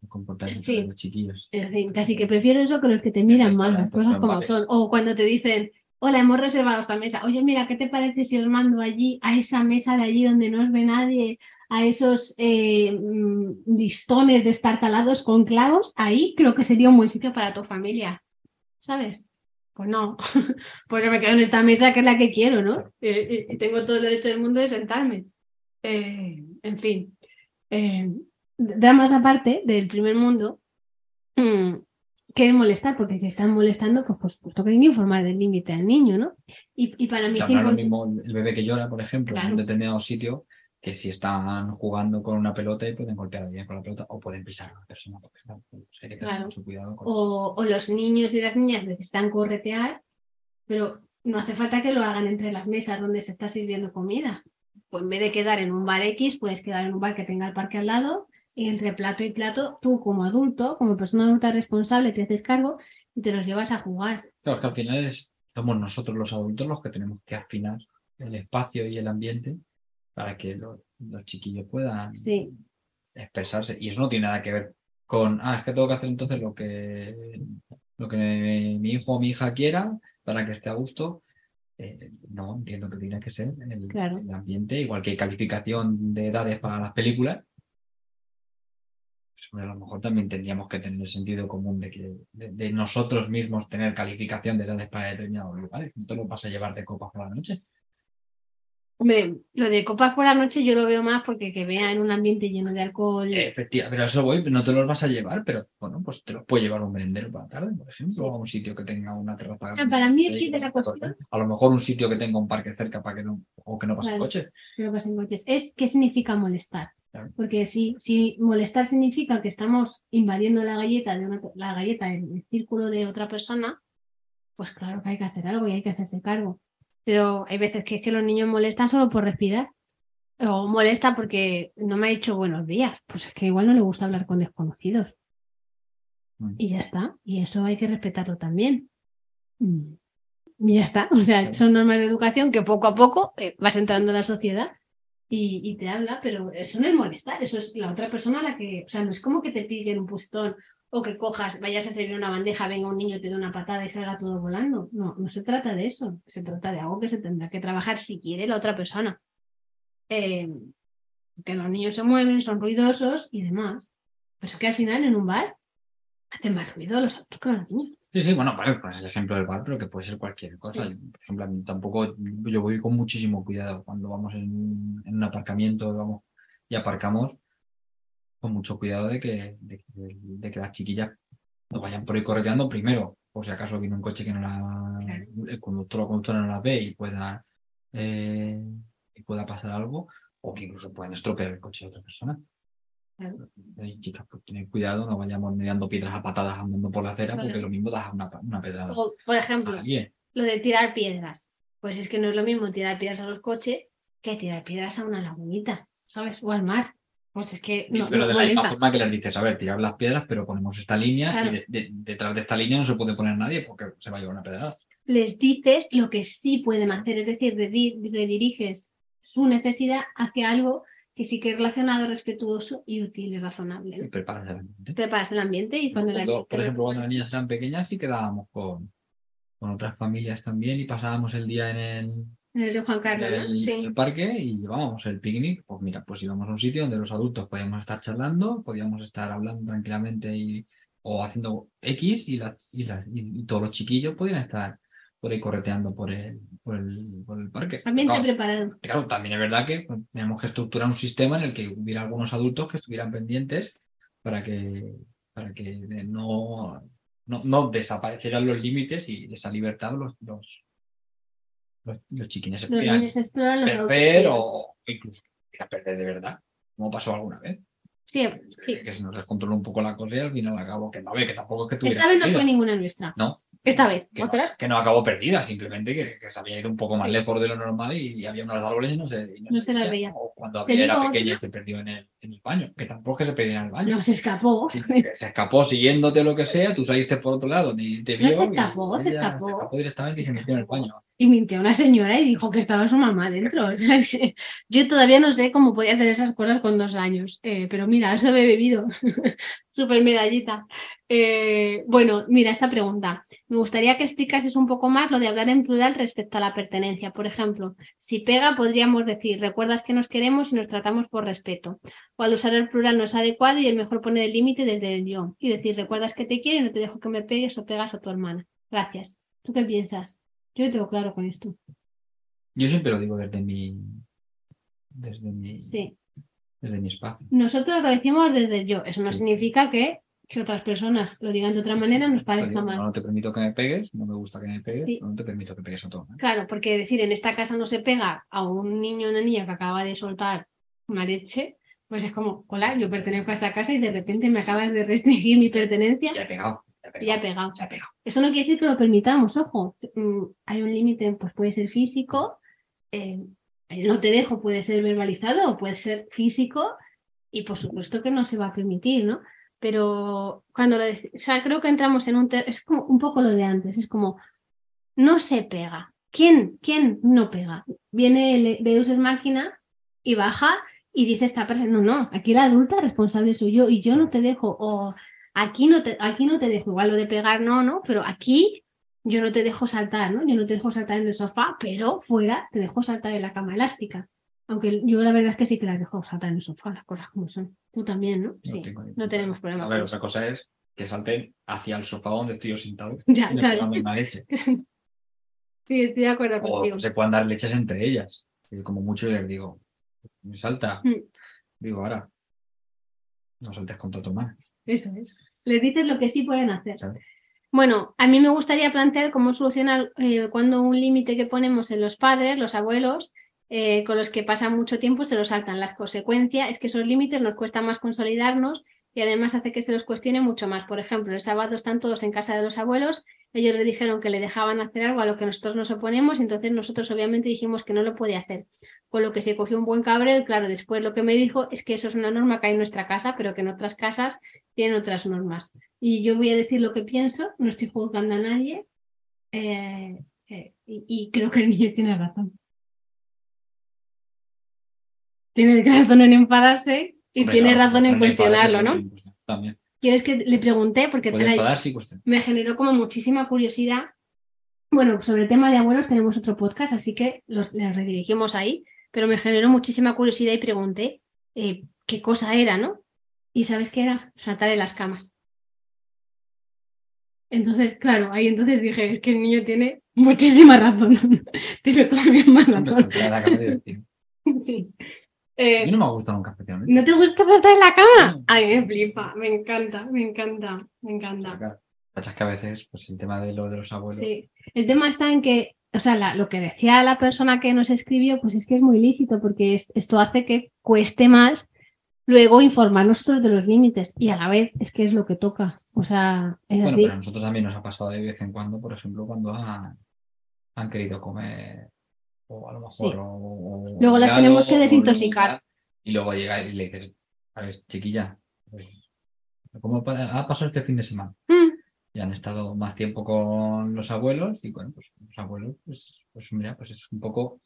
comportamiento En fin. de los chiquillos. En fin, casi que prefiero eso que los que te miran mal, las cosas como vale. son. O cuando te dicen, hola, hemos reservado esta mesa. Oye, mira, ¿qué te parece si os mando allí, a esa mesa de allí donde no os ve nadie, a esos eh, mm, listones destartalados con clavos? Ahí creo que sería un buen sitio para tu familia, ¿sabes? Pues no, pues me quedo en esta mesa que es la que quiero, ¿no? Eh, y- y tengo todo el derecho del mundo de sentarme. Eh, en fin, eh, dramas aparte del primer mundo, mm, que es molestar, porque si están molestando, pues por supuesto que hay que informar del límite al niño, ¿no? Y, y para mí O es sea, no es lo importante- mismo el bebé que llora, por ejemplo, en Claro. un determinado sitio, que si están jugando con una pelota y pueden golpear a alguien con la pelota o pueden pisar a una persona. Porque, claro, pues, hay que tener Claro. mucho cuidado con o, o los niños y las niñas necesitan corretear, pero no hace falta que lo hagan entre las mesas donde se está sirviendo comida. Pues en vez de quedar en un bar X, puedes quedar en un bar que tenga el parque al lado y entre plato y plato, tú como adulto, como persona adulta responsable, te haces cargo y te los llevas a jugar. Claro, es que al final es- somos nosotros los adultos los que tenemos que afinar el espacio y el ambiente para que los, los chiquillos puedan Sí, expresarse. Y eso no tiene nada que ver con, ah, es que tengo que hacer entonces lo que, lo que mi hijo o mi hija quiera para que esté a gusto. Eh, no, entiendo que tiene que ser el, Claro. el ambiente, igual que hay calificación de edades para las películas. pues, a lo mejor también tendríamos que tener el sentido común de que de, de nosotros mismos tener calificación de edades para determinados lugares. No te lo vas a llevar de copas por la noche. Hombre, lo de copas por la noche yo lo veo más porque que vean un ambiente lleno de alcohol. Efectivamente, pero eso voy, no te los vas a llevar, pero bueno, pues te los puede llevar un merendero para la tarde, por ejemplo, Sí. o a un sitio que tenga una terraza. Ah, para mí kit de la cuestión- A lo mejor un sitio que tenga un parque cerca para que no, o que no pase Claro. coche. que no pasen coches, es qué significa molestar. Claro. Porque si, si molestar significa que estamos invadiendo la galleta de una, la galleta en el círculo de otra persona, pues claro que hay que hacer algo y hay que hacerse cargo. Pero hay veces que es que los niños molestan solo por respirar. O molesta porque no me ha dicho buenos días. Pues es que igual no le gusta hablar con desconocidos. Mm. Y ya está. Y eso hay que respetarlo también. Mm. Y ya está. O sea, son normas de educación que poco a poco eh, vas entrando en la sociedad y, y te habla, pero eso no es molestar, eso es la otra persona la que, o sea, no es como que te piden un pustón o que cojas, vayas a servir una bandeja, venga un niño, te dé una patada y salga todo volando. No, no se trata de eso, se trata de algo que se tendrá que trabajar si quiere la otra persona. Eh, que los niños se mueven, son ruidosos y demás. Pero es que al final en un bar hacen más ruido los adultos que los niños. Sí, sí, bueno, vale, pues el ejemplo del bar, pero que puede ser cualquier cosa. Sí. Por ejemplo, tampoco, yo voy con muchísimo cuidado cuando vamos en, en un aparcamiento vamos, y aparcamos. Con mucho cuidado de que, de, que- de que las chiquillas no vayan por ahí correteando primero, por si acaso viene un coche que no la, el conductor o conductora no la ve y pueda, eh, y pueda pasar algo, o que incluso puedan estropear el coche de otra persona. Claro. Chicas, pues tened cuidado, no vayamos mediando piedras a patadas andando por la acera, porque lo mismo das una, una pedrada O, por ejemplo, lo de tirar piedras. Pues es que no es lo mismo tirar piedras a los coches que tirar piedras a una lagunita, ¿sabes? O al mar. Pues es que no, pero no de la misma forma que les dices, a ver, tirar las piedras, pero ponemos esta línea Claro. y de- de- detrás de esta línea no se puede poner nadie porque se va a llevar una pedrada. Les dices lo que sí pueden hacer, es decir, redi- rediriges su necesidad hacia algo que sí que es relacionado, respetuoso y útil y Y razonable. preparas el ambiente. Preparas el ambiente y cuando Cuando, ambiente por lo ejemplo, cuando las niñas eran pequeñas sí quedábamos con, con otras familias también y pasábamos el día en el, En el río Juan Carlos, ¿no? el- Sí. el parque y llevábamos el picnic. Pues mira, pues íbamos a un sitio donde los adultos podíamos estar charlando, podíamos estar hablando tranquilamente y, o haciendo X y, las, y, las- y- y todos los chiquillos podían estar por ahí correteando por el, por el, por el parque. Ambiente Claro, preparado. Claro, también es verdad que pues, tenemos que estructurar un sistema en el que hubiera algunos adultos que estuvieran pendientes para que, para que no, no, no desaparecieran los límites y esa libertad los, los, los, los chiquines se Los perder o incluso pudieran perder de verdad, como pasó alguna vez. Sí, sí. Que se nos descontroló un poco la cosa y al final acabó que no, que tampoco es que tuviera Esta vez no perdida. fue ninguna nuestra. No, Esta vez. que no, ¿Otras? que no acabó perdida, simplemente que, que se había ido un poco más Sí. lejos de lo normal y, había unos árboles y no se, y No se las veía. O cuando había era pequeña y se perdió en el, en el baño, que tampoco es que se perdiera en el baño. No se escapó. Sí, se escapó siguiéndote lo que sea, tú saliste por otro lado, ni te No vio. se y escapó, se ella escapó. directamente y se metió en el baño. Y mintió una señora y dijo que estaba su mamá dentro. Yo todavía no sé cómo podía hacer esas cosas con dos años. Eh, pero mira, eso he bebido. Súper medallita. Eh, bueno, mira, esta pregunta. Me gustaría que explicases un poco más lo de hablar en plural respecto a la pertenencia. Por ejemplo, si pega, podríamos decir, recuerdas que nos queremos y nos tratamos por respeto. O usar el plural no es adecuado y es mejor poner el límite desde el yo. Y decir, recuerdas que te quiero y no te dejo que me pegues o pegas a tu hermana. Gracias. ¿Tú qué piensas? Yo lo tengo claro con esto. Yo siempre lo digo desde mi, desde mi, Sí. desde mi espacio. Nosotros lo decimos desde el yo. Eso no Sí. significa que, que otras personas lo digan de otra manera nos parezca mal. No te permito que me pegues, no me gusta que me pegues, Sí. no te permito que pegues a otro. ¿eh? Claro, porque decir en esta casa no se pega a un niño o una niña que acaba de soltar una leche, pues es como, hola, yo pertenezco a esta casa y de repente me acabas de restringir mi pertenencia Ya he pegado, ya he y ya pegado, he pegado. ya he pegado. Eso no quiere decir que lo permitamos, ojo. Mm, Hay un límite, pues puede ser físico, eh, no te dejo puede ser verbalizado o puede ser físico y por supuesto que no se va a permitir, ¿no? Pero cuando lo o sea, creo que entramos en un... Es como un poco lo de antes, es como, no se pega. ¿Quién? ¿Quién no pega? Viene el Deus es máquina y baja y dice esta persona, no, no, aquí la adulta responsable soy yo y yo no te dejo, aquí no te, aquí no te dejo, igual lo de pegar no, no, pero aquí yo no te dejo saltar, ¿no? Yo no te dejo saltar en el sofá, pero fuera te dejo saltar en la cama elástica. Aunque yo la verdad es que sí que las dejo saltar en el sofá, las cosas como son. Tú también, ¿no? Sí, no tenemos problema. A ver, con otra cosa es que salten hacia el sofá donde estoy yo sentado Ya, y me claro. pegan una leche. Sí, estoy de acuerdo contigo. O se puedan dar leches entre ellas. Y como mucho les digo, salta. Mm. Digo, ahora, no saltes contra tu mano. Eso es. Les dices lo que sí pueden hacer. Bueno, a mí me gustaría plantear cómo solucionar eh, cuando un límite que ponemos en los padres, los abuelos, eh, con los que pasan mucho tiempo, se los saltan. Las consecuencias es que esos límites nos cuesta más consolidarnos y además hace que se los cuestione mucho más. Por ejemplo, el sábado están todos en casa de los abuelos, ellos le dijeron que le dejaban hacer algo a lo que nosotros nos oponemos, y entonces nosotros obviamente dijimos que no lo podía hacer. Con lo que se cogió un buen cabreo y claro, después lo que me dijo es que eso es una norma que hay en nuestra casa, pero que en otras casas tienen otras normas. Y yo voy a decir lo que pienso, no estoy juzgando a nadie eh, eh, y, y creo que el niño tiene razón. Tiene razón en enfadarse y Hombre, tiene razón en cuestionarlo, ¿no? También. Quieres que le pregunté porque me generó como muchísima curiosidad. Bueno, sobre el tema de abuelos tenemos otro podcast, así que los, redirigimos ahí, pero me generó muchísima curiosidad y pregunté eh, qué cosa era, ¿no? Y ¿sabes qué era? Saltar en las camas. Entonces, claro, ahí entonces dije, es que el niño tiene muchísima razón. tiene todavía más razón. la cama Sí. Eh, A mí no me ha gustado nunca especialmente. ¿No te gusta saltar en la cama? No. Ay, me flipa, me encanta, me encanta, me encanta. Pasa que a veces, pues el tema de lo de los abuelos. Sí, el tema está en que, o sea, la- lo que decía la persona que nos escribió, pues es que es muy lícito, porque es- esto hace que cueste más luego informar nosotros de los límites y a la vez es que es lo que toca. O sea, es Bueno, así. pero a nosotros también nos ha pasado de vez en cuando, por ejemplo, cuando han, han querido comer o a lo mejor Sí. o- o- Luego las tenemos que desintoxicar. Y luego llega y le dices, a ver, chiquilla, pues, ¿cómo ha pasado este fin de semana? Mm, Y han estado más tiempo con los abuelos y bueno, pues los abuelos, pues, pues mira, pues es un poco,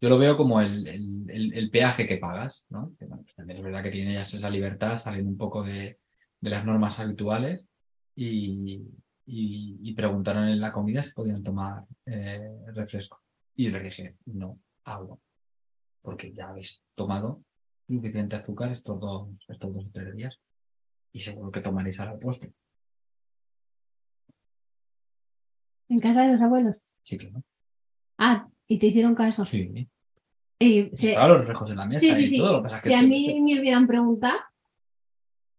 yo lo veo como el, peaje que pagas, ¿no? Que, pues también es verdad que tiene ya esa libertad saliendo un poco de, las normas habituales y, y- preguntaron en la comida si podían tomar eh, refresco. Y yo les dije, no, agua, porque ya habéis tomado suficiente azúcar estos dos, estos dos o tres días y seguro que tomaréis al postre. En casa de los abuelos. Sí, no. Ah, y te hicieron caso. Sí. Y Sí, se- claro, los reflejos en la mesa Sí, y sí. todo. Lo que pasa es que Si a mí me hubieran preguntado,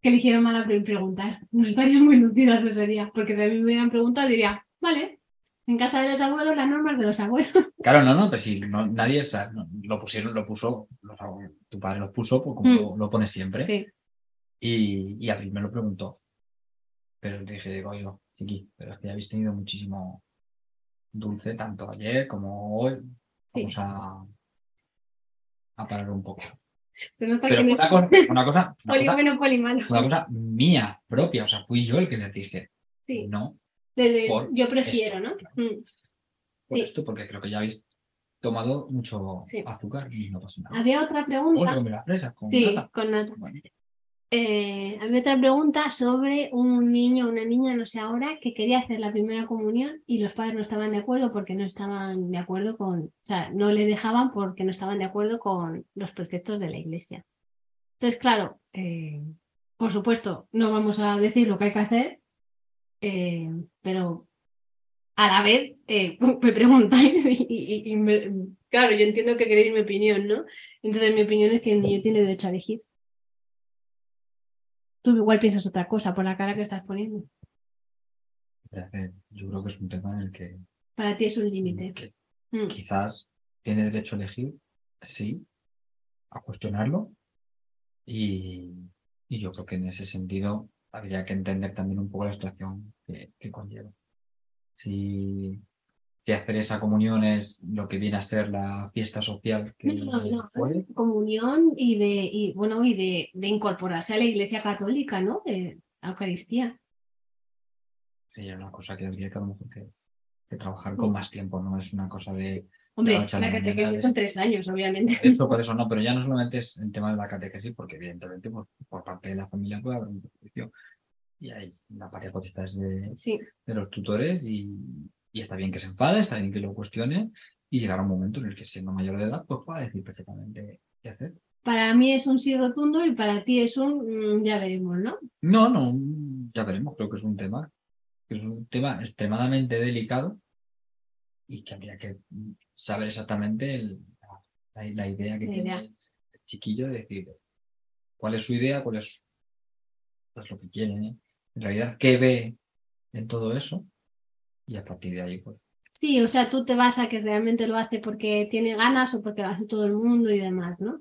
que le hicieron mal a pre- preguntar. No estaría muy lucidas ese día, porque si a mí me hubieran preguntado, diría, vale, en casa de los abuelos, las normas de los abuelos. Claro, no, no, pero si no, nadie o sea, no, lo pusieron, lo puso, los abuelos, tu padre lo puso pues, como Mm. lo, lo pone siempre. Sí, Y, y a mí me lo preguntó. Pero le dije, digo, oigo, chiqui, pero es que ya habéis tenido muchísimo dulce, tanto ayer como hoy. Vamos a, a parar un poco. se nota Pero que una cosa, una cosa, una cosa, una cosa mía propia. O sea, fui yo el que les dije, Sí, no, desde- por yo prefiero, ¿no? Mm. por Sí. esto, porque creo que ya habéis tomado mucho Sí. azúcar y no pasa nada. Había otra pregunta. come las fresas con Sí, nata. con nata. Bueno, Eh, otra pregunta sobre un niño una niña, no sé ahora, que quería hacer la primera comunión y los padres no estaban de acuerdo porque no estaban de acuerdo con, o sea, no le dejaban porque no estaban de acuerdo con los preceptos de la iglesia. Entonces, claro, eh, por supuesto, no vamos a decir lo que hay que hacer, eh, pero a la vez eh, me preguntáis y, claro, yo entiendo que queréis mi opinión, ¿no? Entonces mi opinión es que el niño tiene derecho a elegir. Tú igual piensas otra cosa por la cara que estás poniendo. yo creo que es un tema en el que, Para ti es un límite. Mm. quizás tiene derecho a elegir, sí, a cuestionarlo. Y, y yo creo que en ese sentido habría que entender también un poco la situación que, que conlleva. Si, si hacer esa comunión es lo que viene a ser la fiesta social que No, no, fue, Comunión y de, y, bueno, y de, de incorporarse a la iglesia católica, ¿no? De la Eucaristía. sería una cosa que habría que a lo mejor que, que trabajar con más tiempo, no es una cosa de Hombre, la la catequesis son tres años, obviamente. Eso, por eso no, pero ya no solamente es el tema de la catequesis, porque evidentemente por, por parte de la familia puede haber un prejuicio. Y hay la patria potestad es de, Sí, de los tutores y, y está bien que se enfade, está bien que lo cuestione y llegará un momento en el que siendo mayor de edad pues pueda decir perfectamente qué hacer. para mí es un sí rotundo y para ti es un mm, ya veremos, ¿no? No, no, ya veremos, creo que es un tema, que es un tema extremadamente delicado y que habría que saber exactamente el- la, la idea que La tiene idea. el chiquillo de decir cuál es su idea, cuál es, lo que quiere, ¿eh? en realidad qué ve en todo eso y a partir de ahí pues Sí, o sea, tú te vas a que realmente lo hace porque tiene ganas o porque lo hace todo el mundo y demás, ¿no?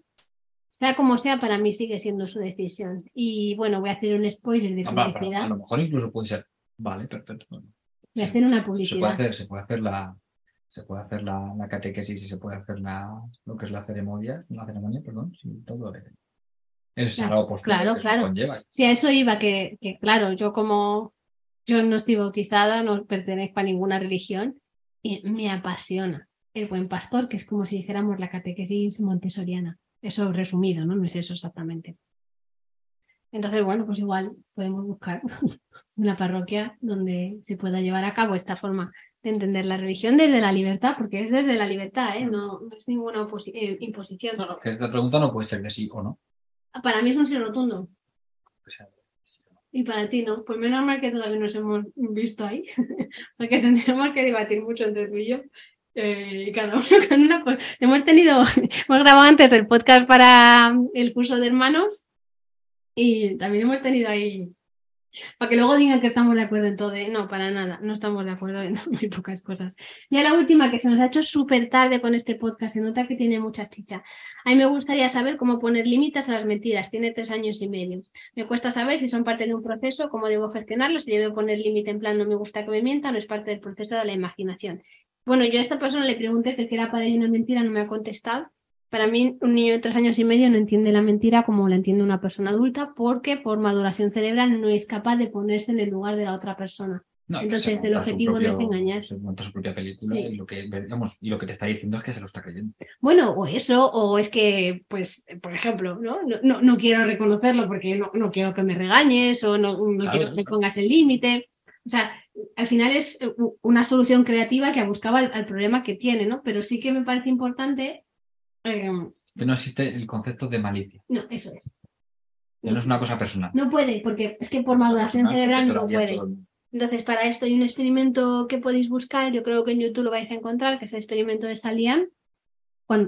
Sea como sea, para mí sigue siendo su decisión. Y bueno, voy a hacer un spoiler de Ah, publicidad. a lo mejor incluso puede ser vale perfecto Voy a hacer una se puede publicidad. hacer se puede hacer la se puede hacer la, la catequesis y se puede hacer la lo que es la ceremonia la ceremonia perdón sí, todo el, el sagrado postre claro, que eso claro. conlleva Sí, a eso iba, que, que claro, yo como yo no estoy bautizada, no pertenezco a ninguna religión y me apasiona el buen pastor, que es como si dijéramos la catequesis montessoriana. Eso resumido, ¿no? No es eso exactamente. Entonces, bueno, pues igual podemos buscar una parroquia donde se pueda llevar a cabo esta forma de entender la religión desde la libertad, porque es desde la libertad, ¿eh? no, no es ninguna eh, imposición. no, no, que esta pregunta no puede ser de sí o no Para mí es un sí rotundo. Y para ti no. Pues menos mal que todavía nos hemos visto ahí, porque tendríamos que debatir mucho entre tú y yo. Eh, cada uno con una cosa. Hemos tenido, hemos grabado antes el podcast para el curso de hermanos y también hemos tenido ahí para que luego digan que estamos de acuerdo en todo. ¿eh? No, para nada, no estamos de acuerdo en muy pocas cosas. Ya la última, que se nos ha hecho súper tarde con este podcast, se nota que tiene mucha chicha. A mí me gustaría saber cómo poner límites a las mentiras. Tiene tres años y medio. Me cuesta saber si son parte de un proceso, cómo debo gestionarlos, si debo poner límite en plan no me gusta que me mientan, no es parte del proceso de la imaginación. Bueno, yo a esta persona le pregunté que era para ella una mentira, no me ha contestado. Para mí, un niño de tres años y medio no entiende la mentira como la entiende una persona adulta porque por maduración cerebral no es capaz de ponerse en el lugar de la otra persona. Entonces, el objetivo no es engañar. Se monta su propia película y, lo que, y lo que te está diciendo es que se lo está creyendo. Bueno, o eso, o es que, pues, por ejemplo, no, no, no, quiero reconocerlo porque no, no, quiero que me regañes o no, quiero que me pongas el límite. O sea, al final es una solución creativa que buscaba al problema que tiene, ¿no? Pero sí que me parece importante Em, que no existe el concepto de malicia. No, eso es. no es una cosa personal. No puede, porque es que por maduración cerebral no puede. Entonces, para esto hay un experimento que podéis buscar, yo creo que en YouTube lo vais a encontrar, que es el experimento de Salian,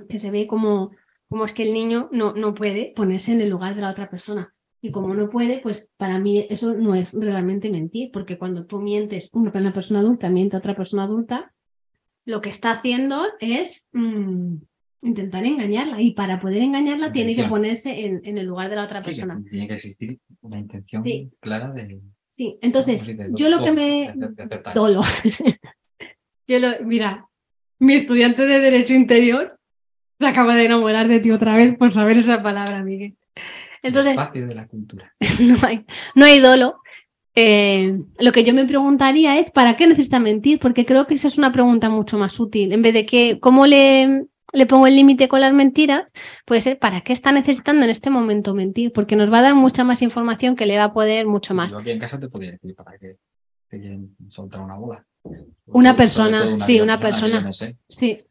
que se ve como, como es que el niño no, no puede ponerse en el lugar de la otra persona. Y como no puede, pues para mí eso no es realmente mentir, porque cuando tú mientes, una persona adulta miente a otra persona adulta, lo que está haciendo es mm, intentar engañarla y para poder engañarla tiene que ponerse en, el lugar de la otra persona. tiene que existir una intención clara de... Sí, entonces yo lo que me... Dolo. yo lo... Mira, mi estudiante de Derecho Interior se acaba de enamorar de ti otra vez por saber esa palabra, Miguel. Entonces... de la cultura. no, hay, no hay dolo. Eh, lo que yo me preguntaría es, ¿para qué necesita mentir? Porque creo que esa es una pregunta mucho más útil. En vez de que, ¿cómo le le pongo el límite con las mentiras, puede ser para qué está necesitando en este momento mentir, porque nos va a dar mucha más información que le va a poder mucho más. Yo aquí en casa te podría decir para qué te quieren soltar una bola. Una persona, sí, una persona. sí.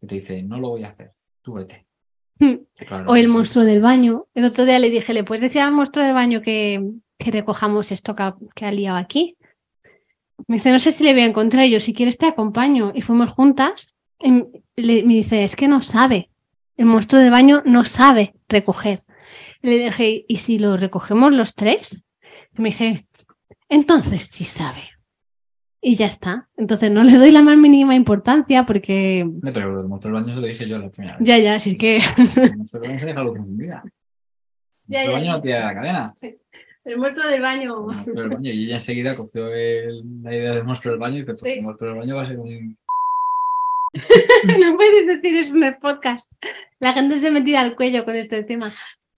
Que te dice, no lo voy a hacer, tú vete. Hmm. o el monstruo del baño. El otro día le dije, ¿le puedes decir al monstruo del baño que, que recojamos esto que ha, que ha liado aquí? Me dice, no sé si le voy a encontrar. Y yo, si quieres, te acompaño. Y fuimos juntas me dice, es que no sabe. El monstruo de baño no sabe recoger. Le dije, ¿y si lo recogemos los tres? me dice, entonces sí sabe. Y ya está. Entonces no le doy la más mínima importancia porque. pero el monstruo del baño se lo dije yo la primera vez. Ya, ya, así que. El monstruo del baño se deja lo que El monstruo del baño no tiene la cadena. Sí. El monstruo del baño. Y ella enseguida cogió la idea del monstruo del baño y pensó, el monstruo del baño va a ser un no puedes decir eso en el podcast. La gente se metida al cuello con este tema.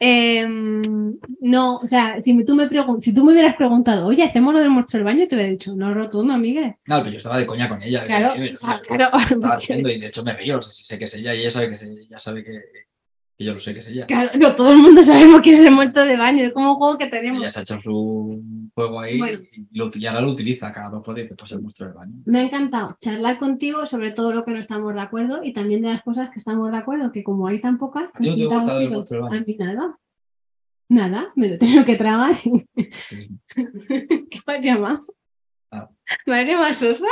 Em, no, o sea, si tú, me si tú me hubieras preguntado, oye, hacemos lo del monstruo del baño, te hubiera dicho, no, rotundo, amiga. No, pero yo estaba de coña con ella. Claro, claro. Estaba haciendo y de hecho me río, sé que es ella y ella sabe que, ella sabe que, yo lo sé que es ella. Claro, no, todo el mundo sabemos quién es el muerto de baño, es como un juego que tenemos. Ella se ha hecho su juego ahí y, lo, ahora lo utiliza cada dos por día, pues el monstruo del baño. Me ha encantado charlar contigo sobre todo lo que no estamos de acuerdo y también de las cosas que estamos de acuerdo, que como hay tan pocas, pues yo te a mí nada. Nada, me lo tengo que tragar. ¿Qué me has llamado? Ah. ¿Me has llamado Sosa?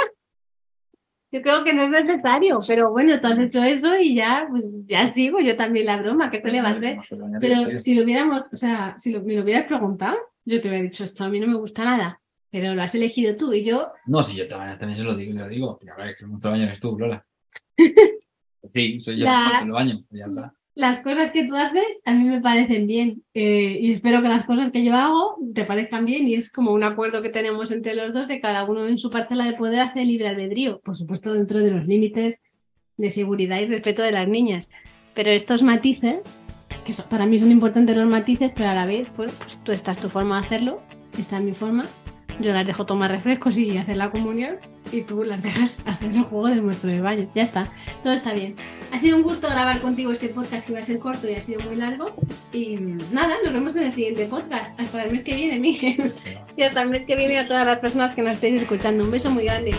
Yo creo que no es necesario, pero bueno, tú has hecho eso y ya, pues ya sigo yo también la broma, que se le va a hacer? Pero si lo hubiéramos, o sea, si lo, me lo hubieras preguntado, yo te hubiera dicho esto, a mí no me gusta nada, pero lo has elegido tú y yo. No, si yo también, también se lo digo, lo digo. A ver, que el baño eres tú, Lola. sí, soy yo el baño, ya está las cosas que tú haces a mí me parecen bien eh, y espero que las cosas que yo hago te parezcan bien y es como un acuerdo que tenemos entre los dos de cada uno en su parcela de poder hacer libre albedrío, por supuesto dentro de los límites de seguridad y respeto de las niñas. Pero estos matices, que para mí son importantes los matices, pero a la vez, pues, tú estás tu forma de hacerlo, esta es mi forma yo las dejo tomar refrescos y hacer la comunión y tú las dejas hacer el juego del muestro de baño. Ya está, todo está bien. Ha sido un gusto grabar contigo este podcast que va a ser corto y ha sido muy largo. Y nada, nos vemos en el siguiente podcast. Hasta el mes que viene, Miguel. Y hasta el mes que viene a todas las personas que nos estéis escuchando. Un beso muy grande.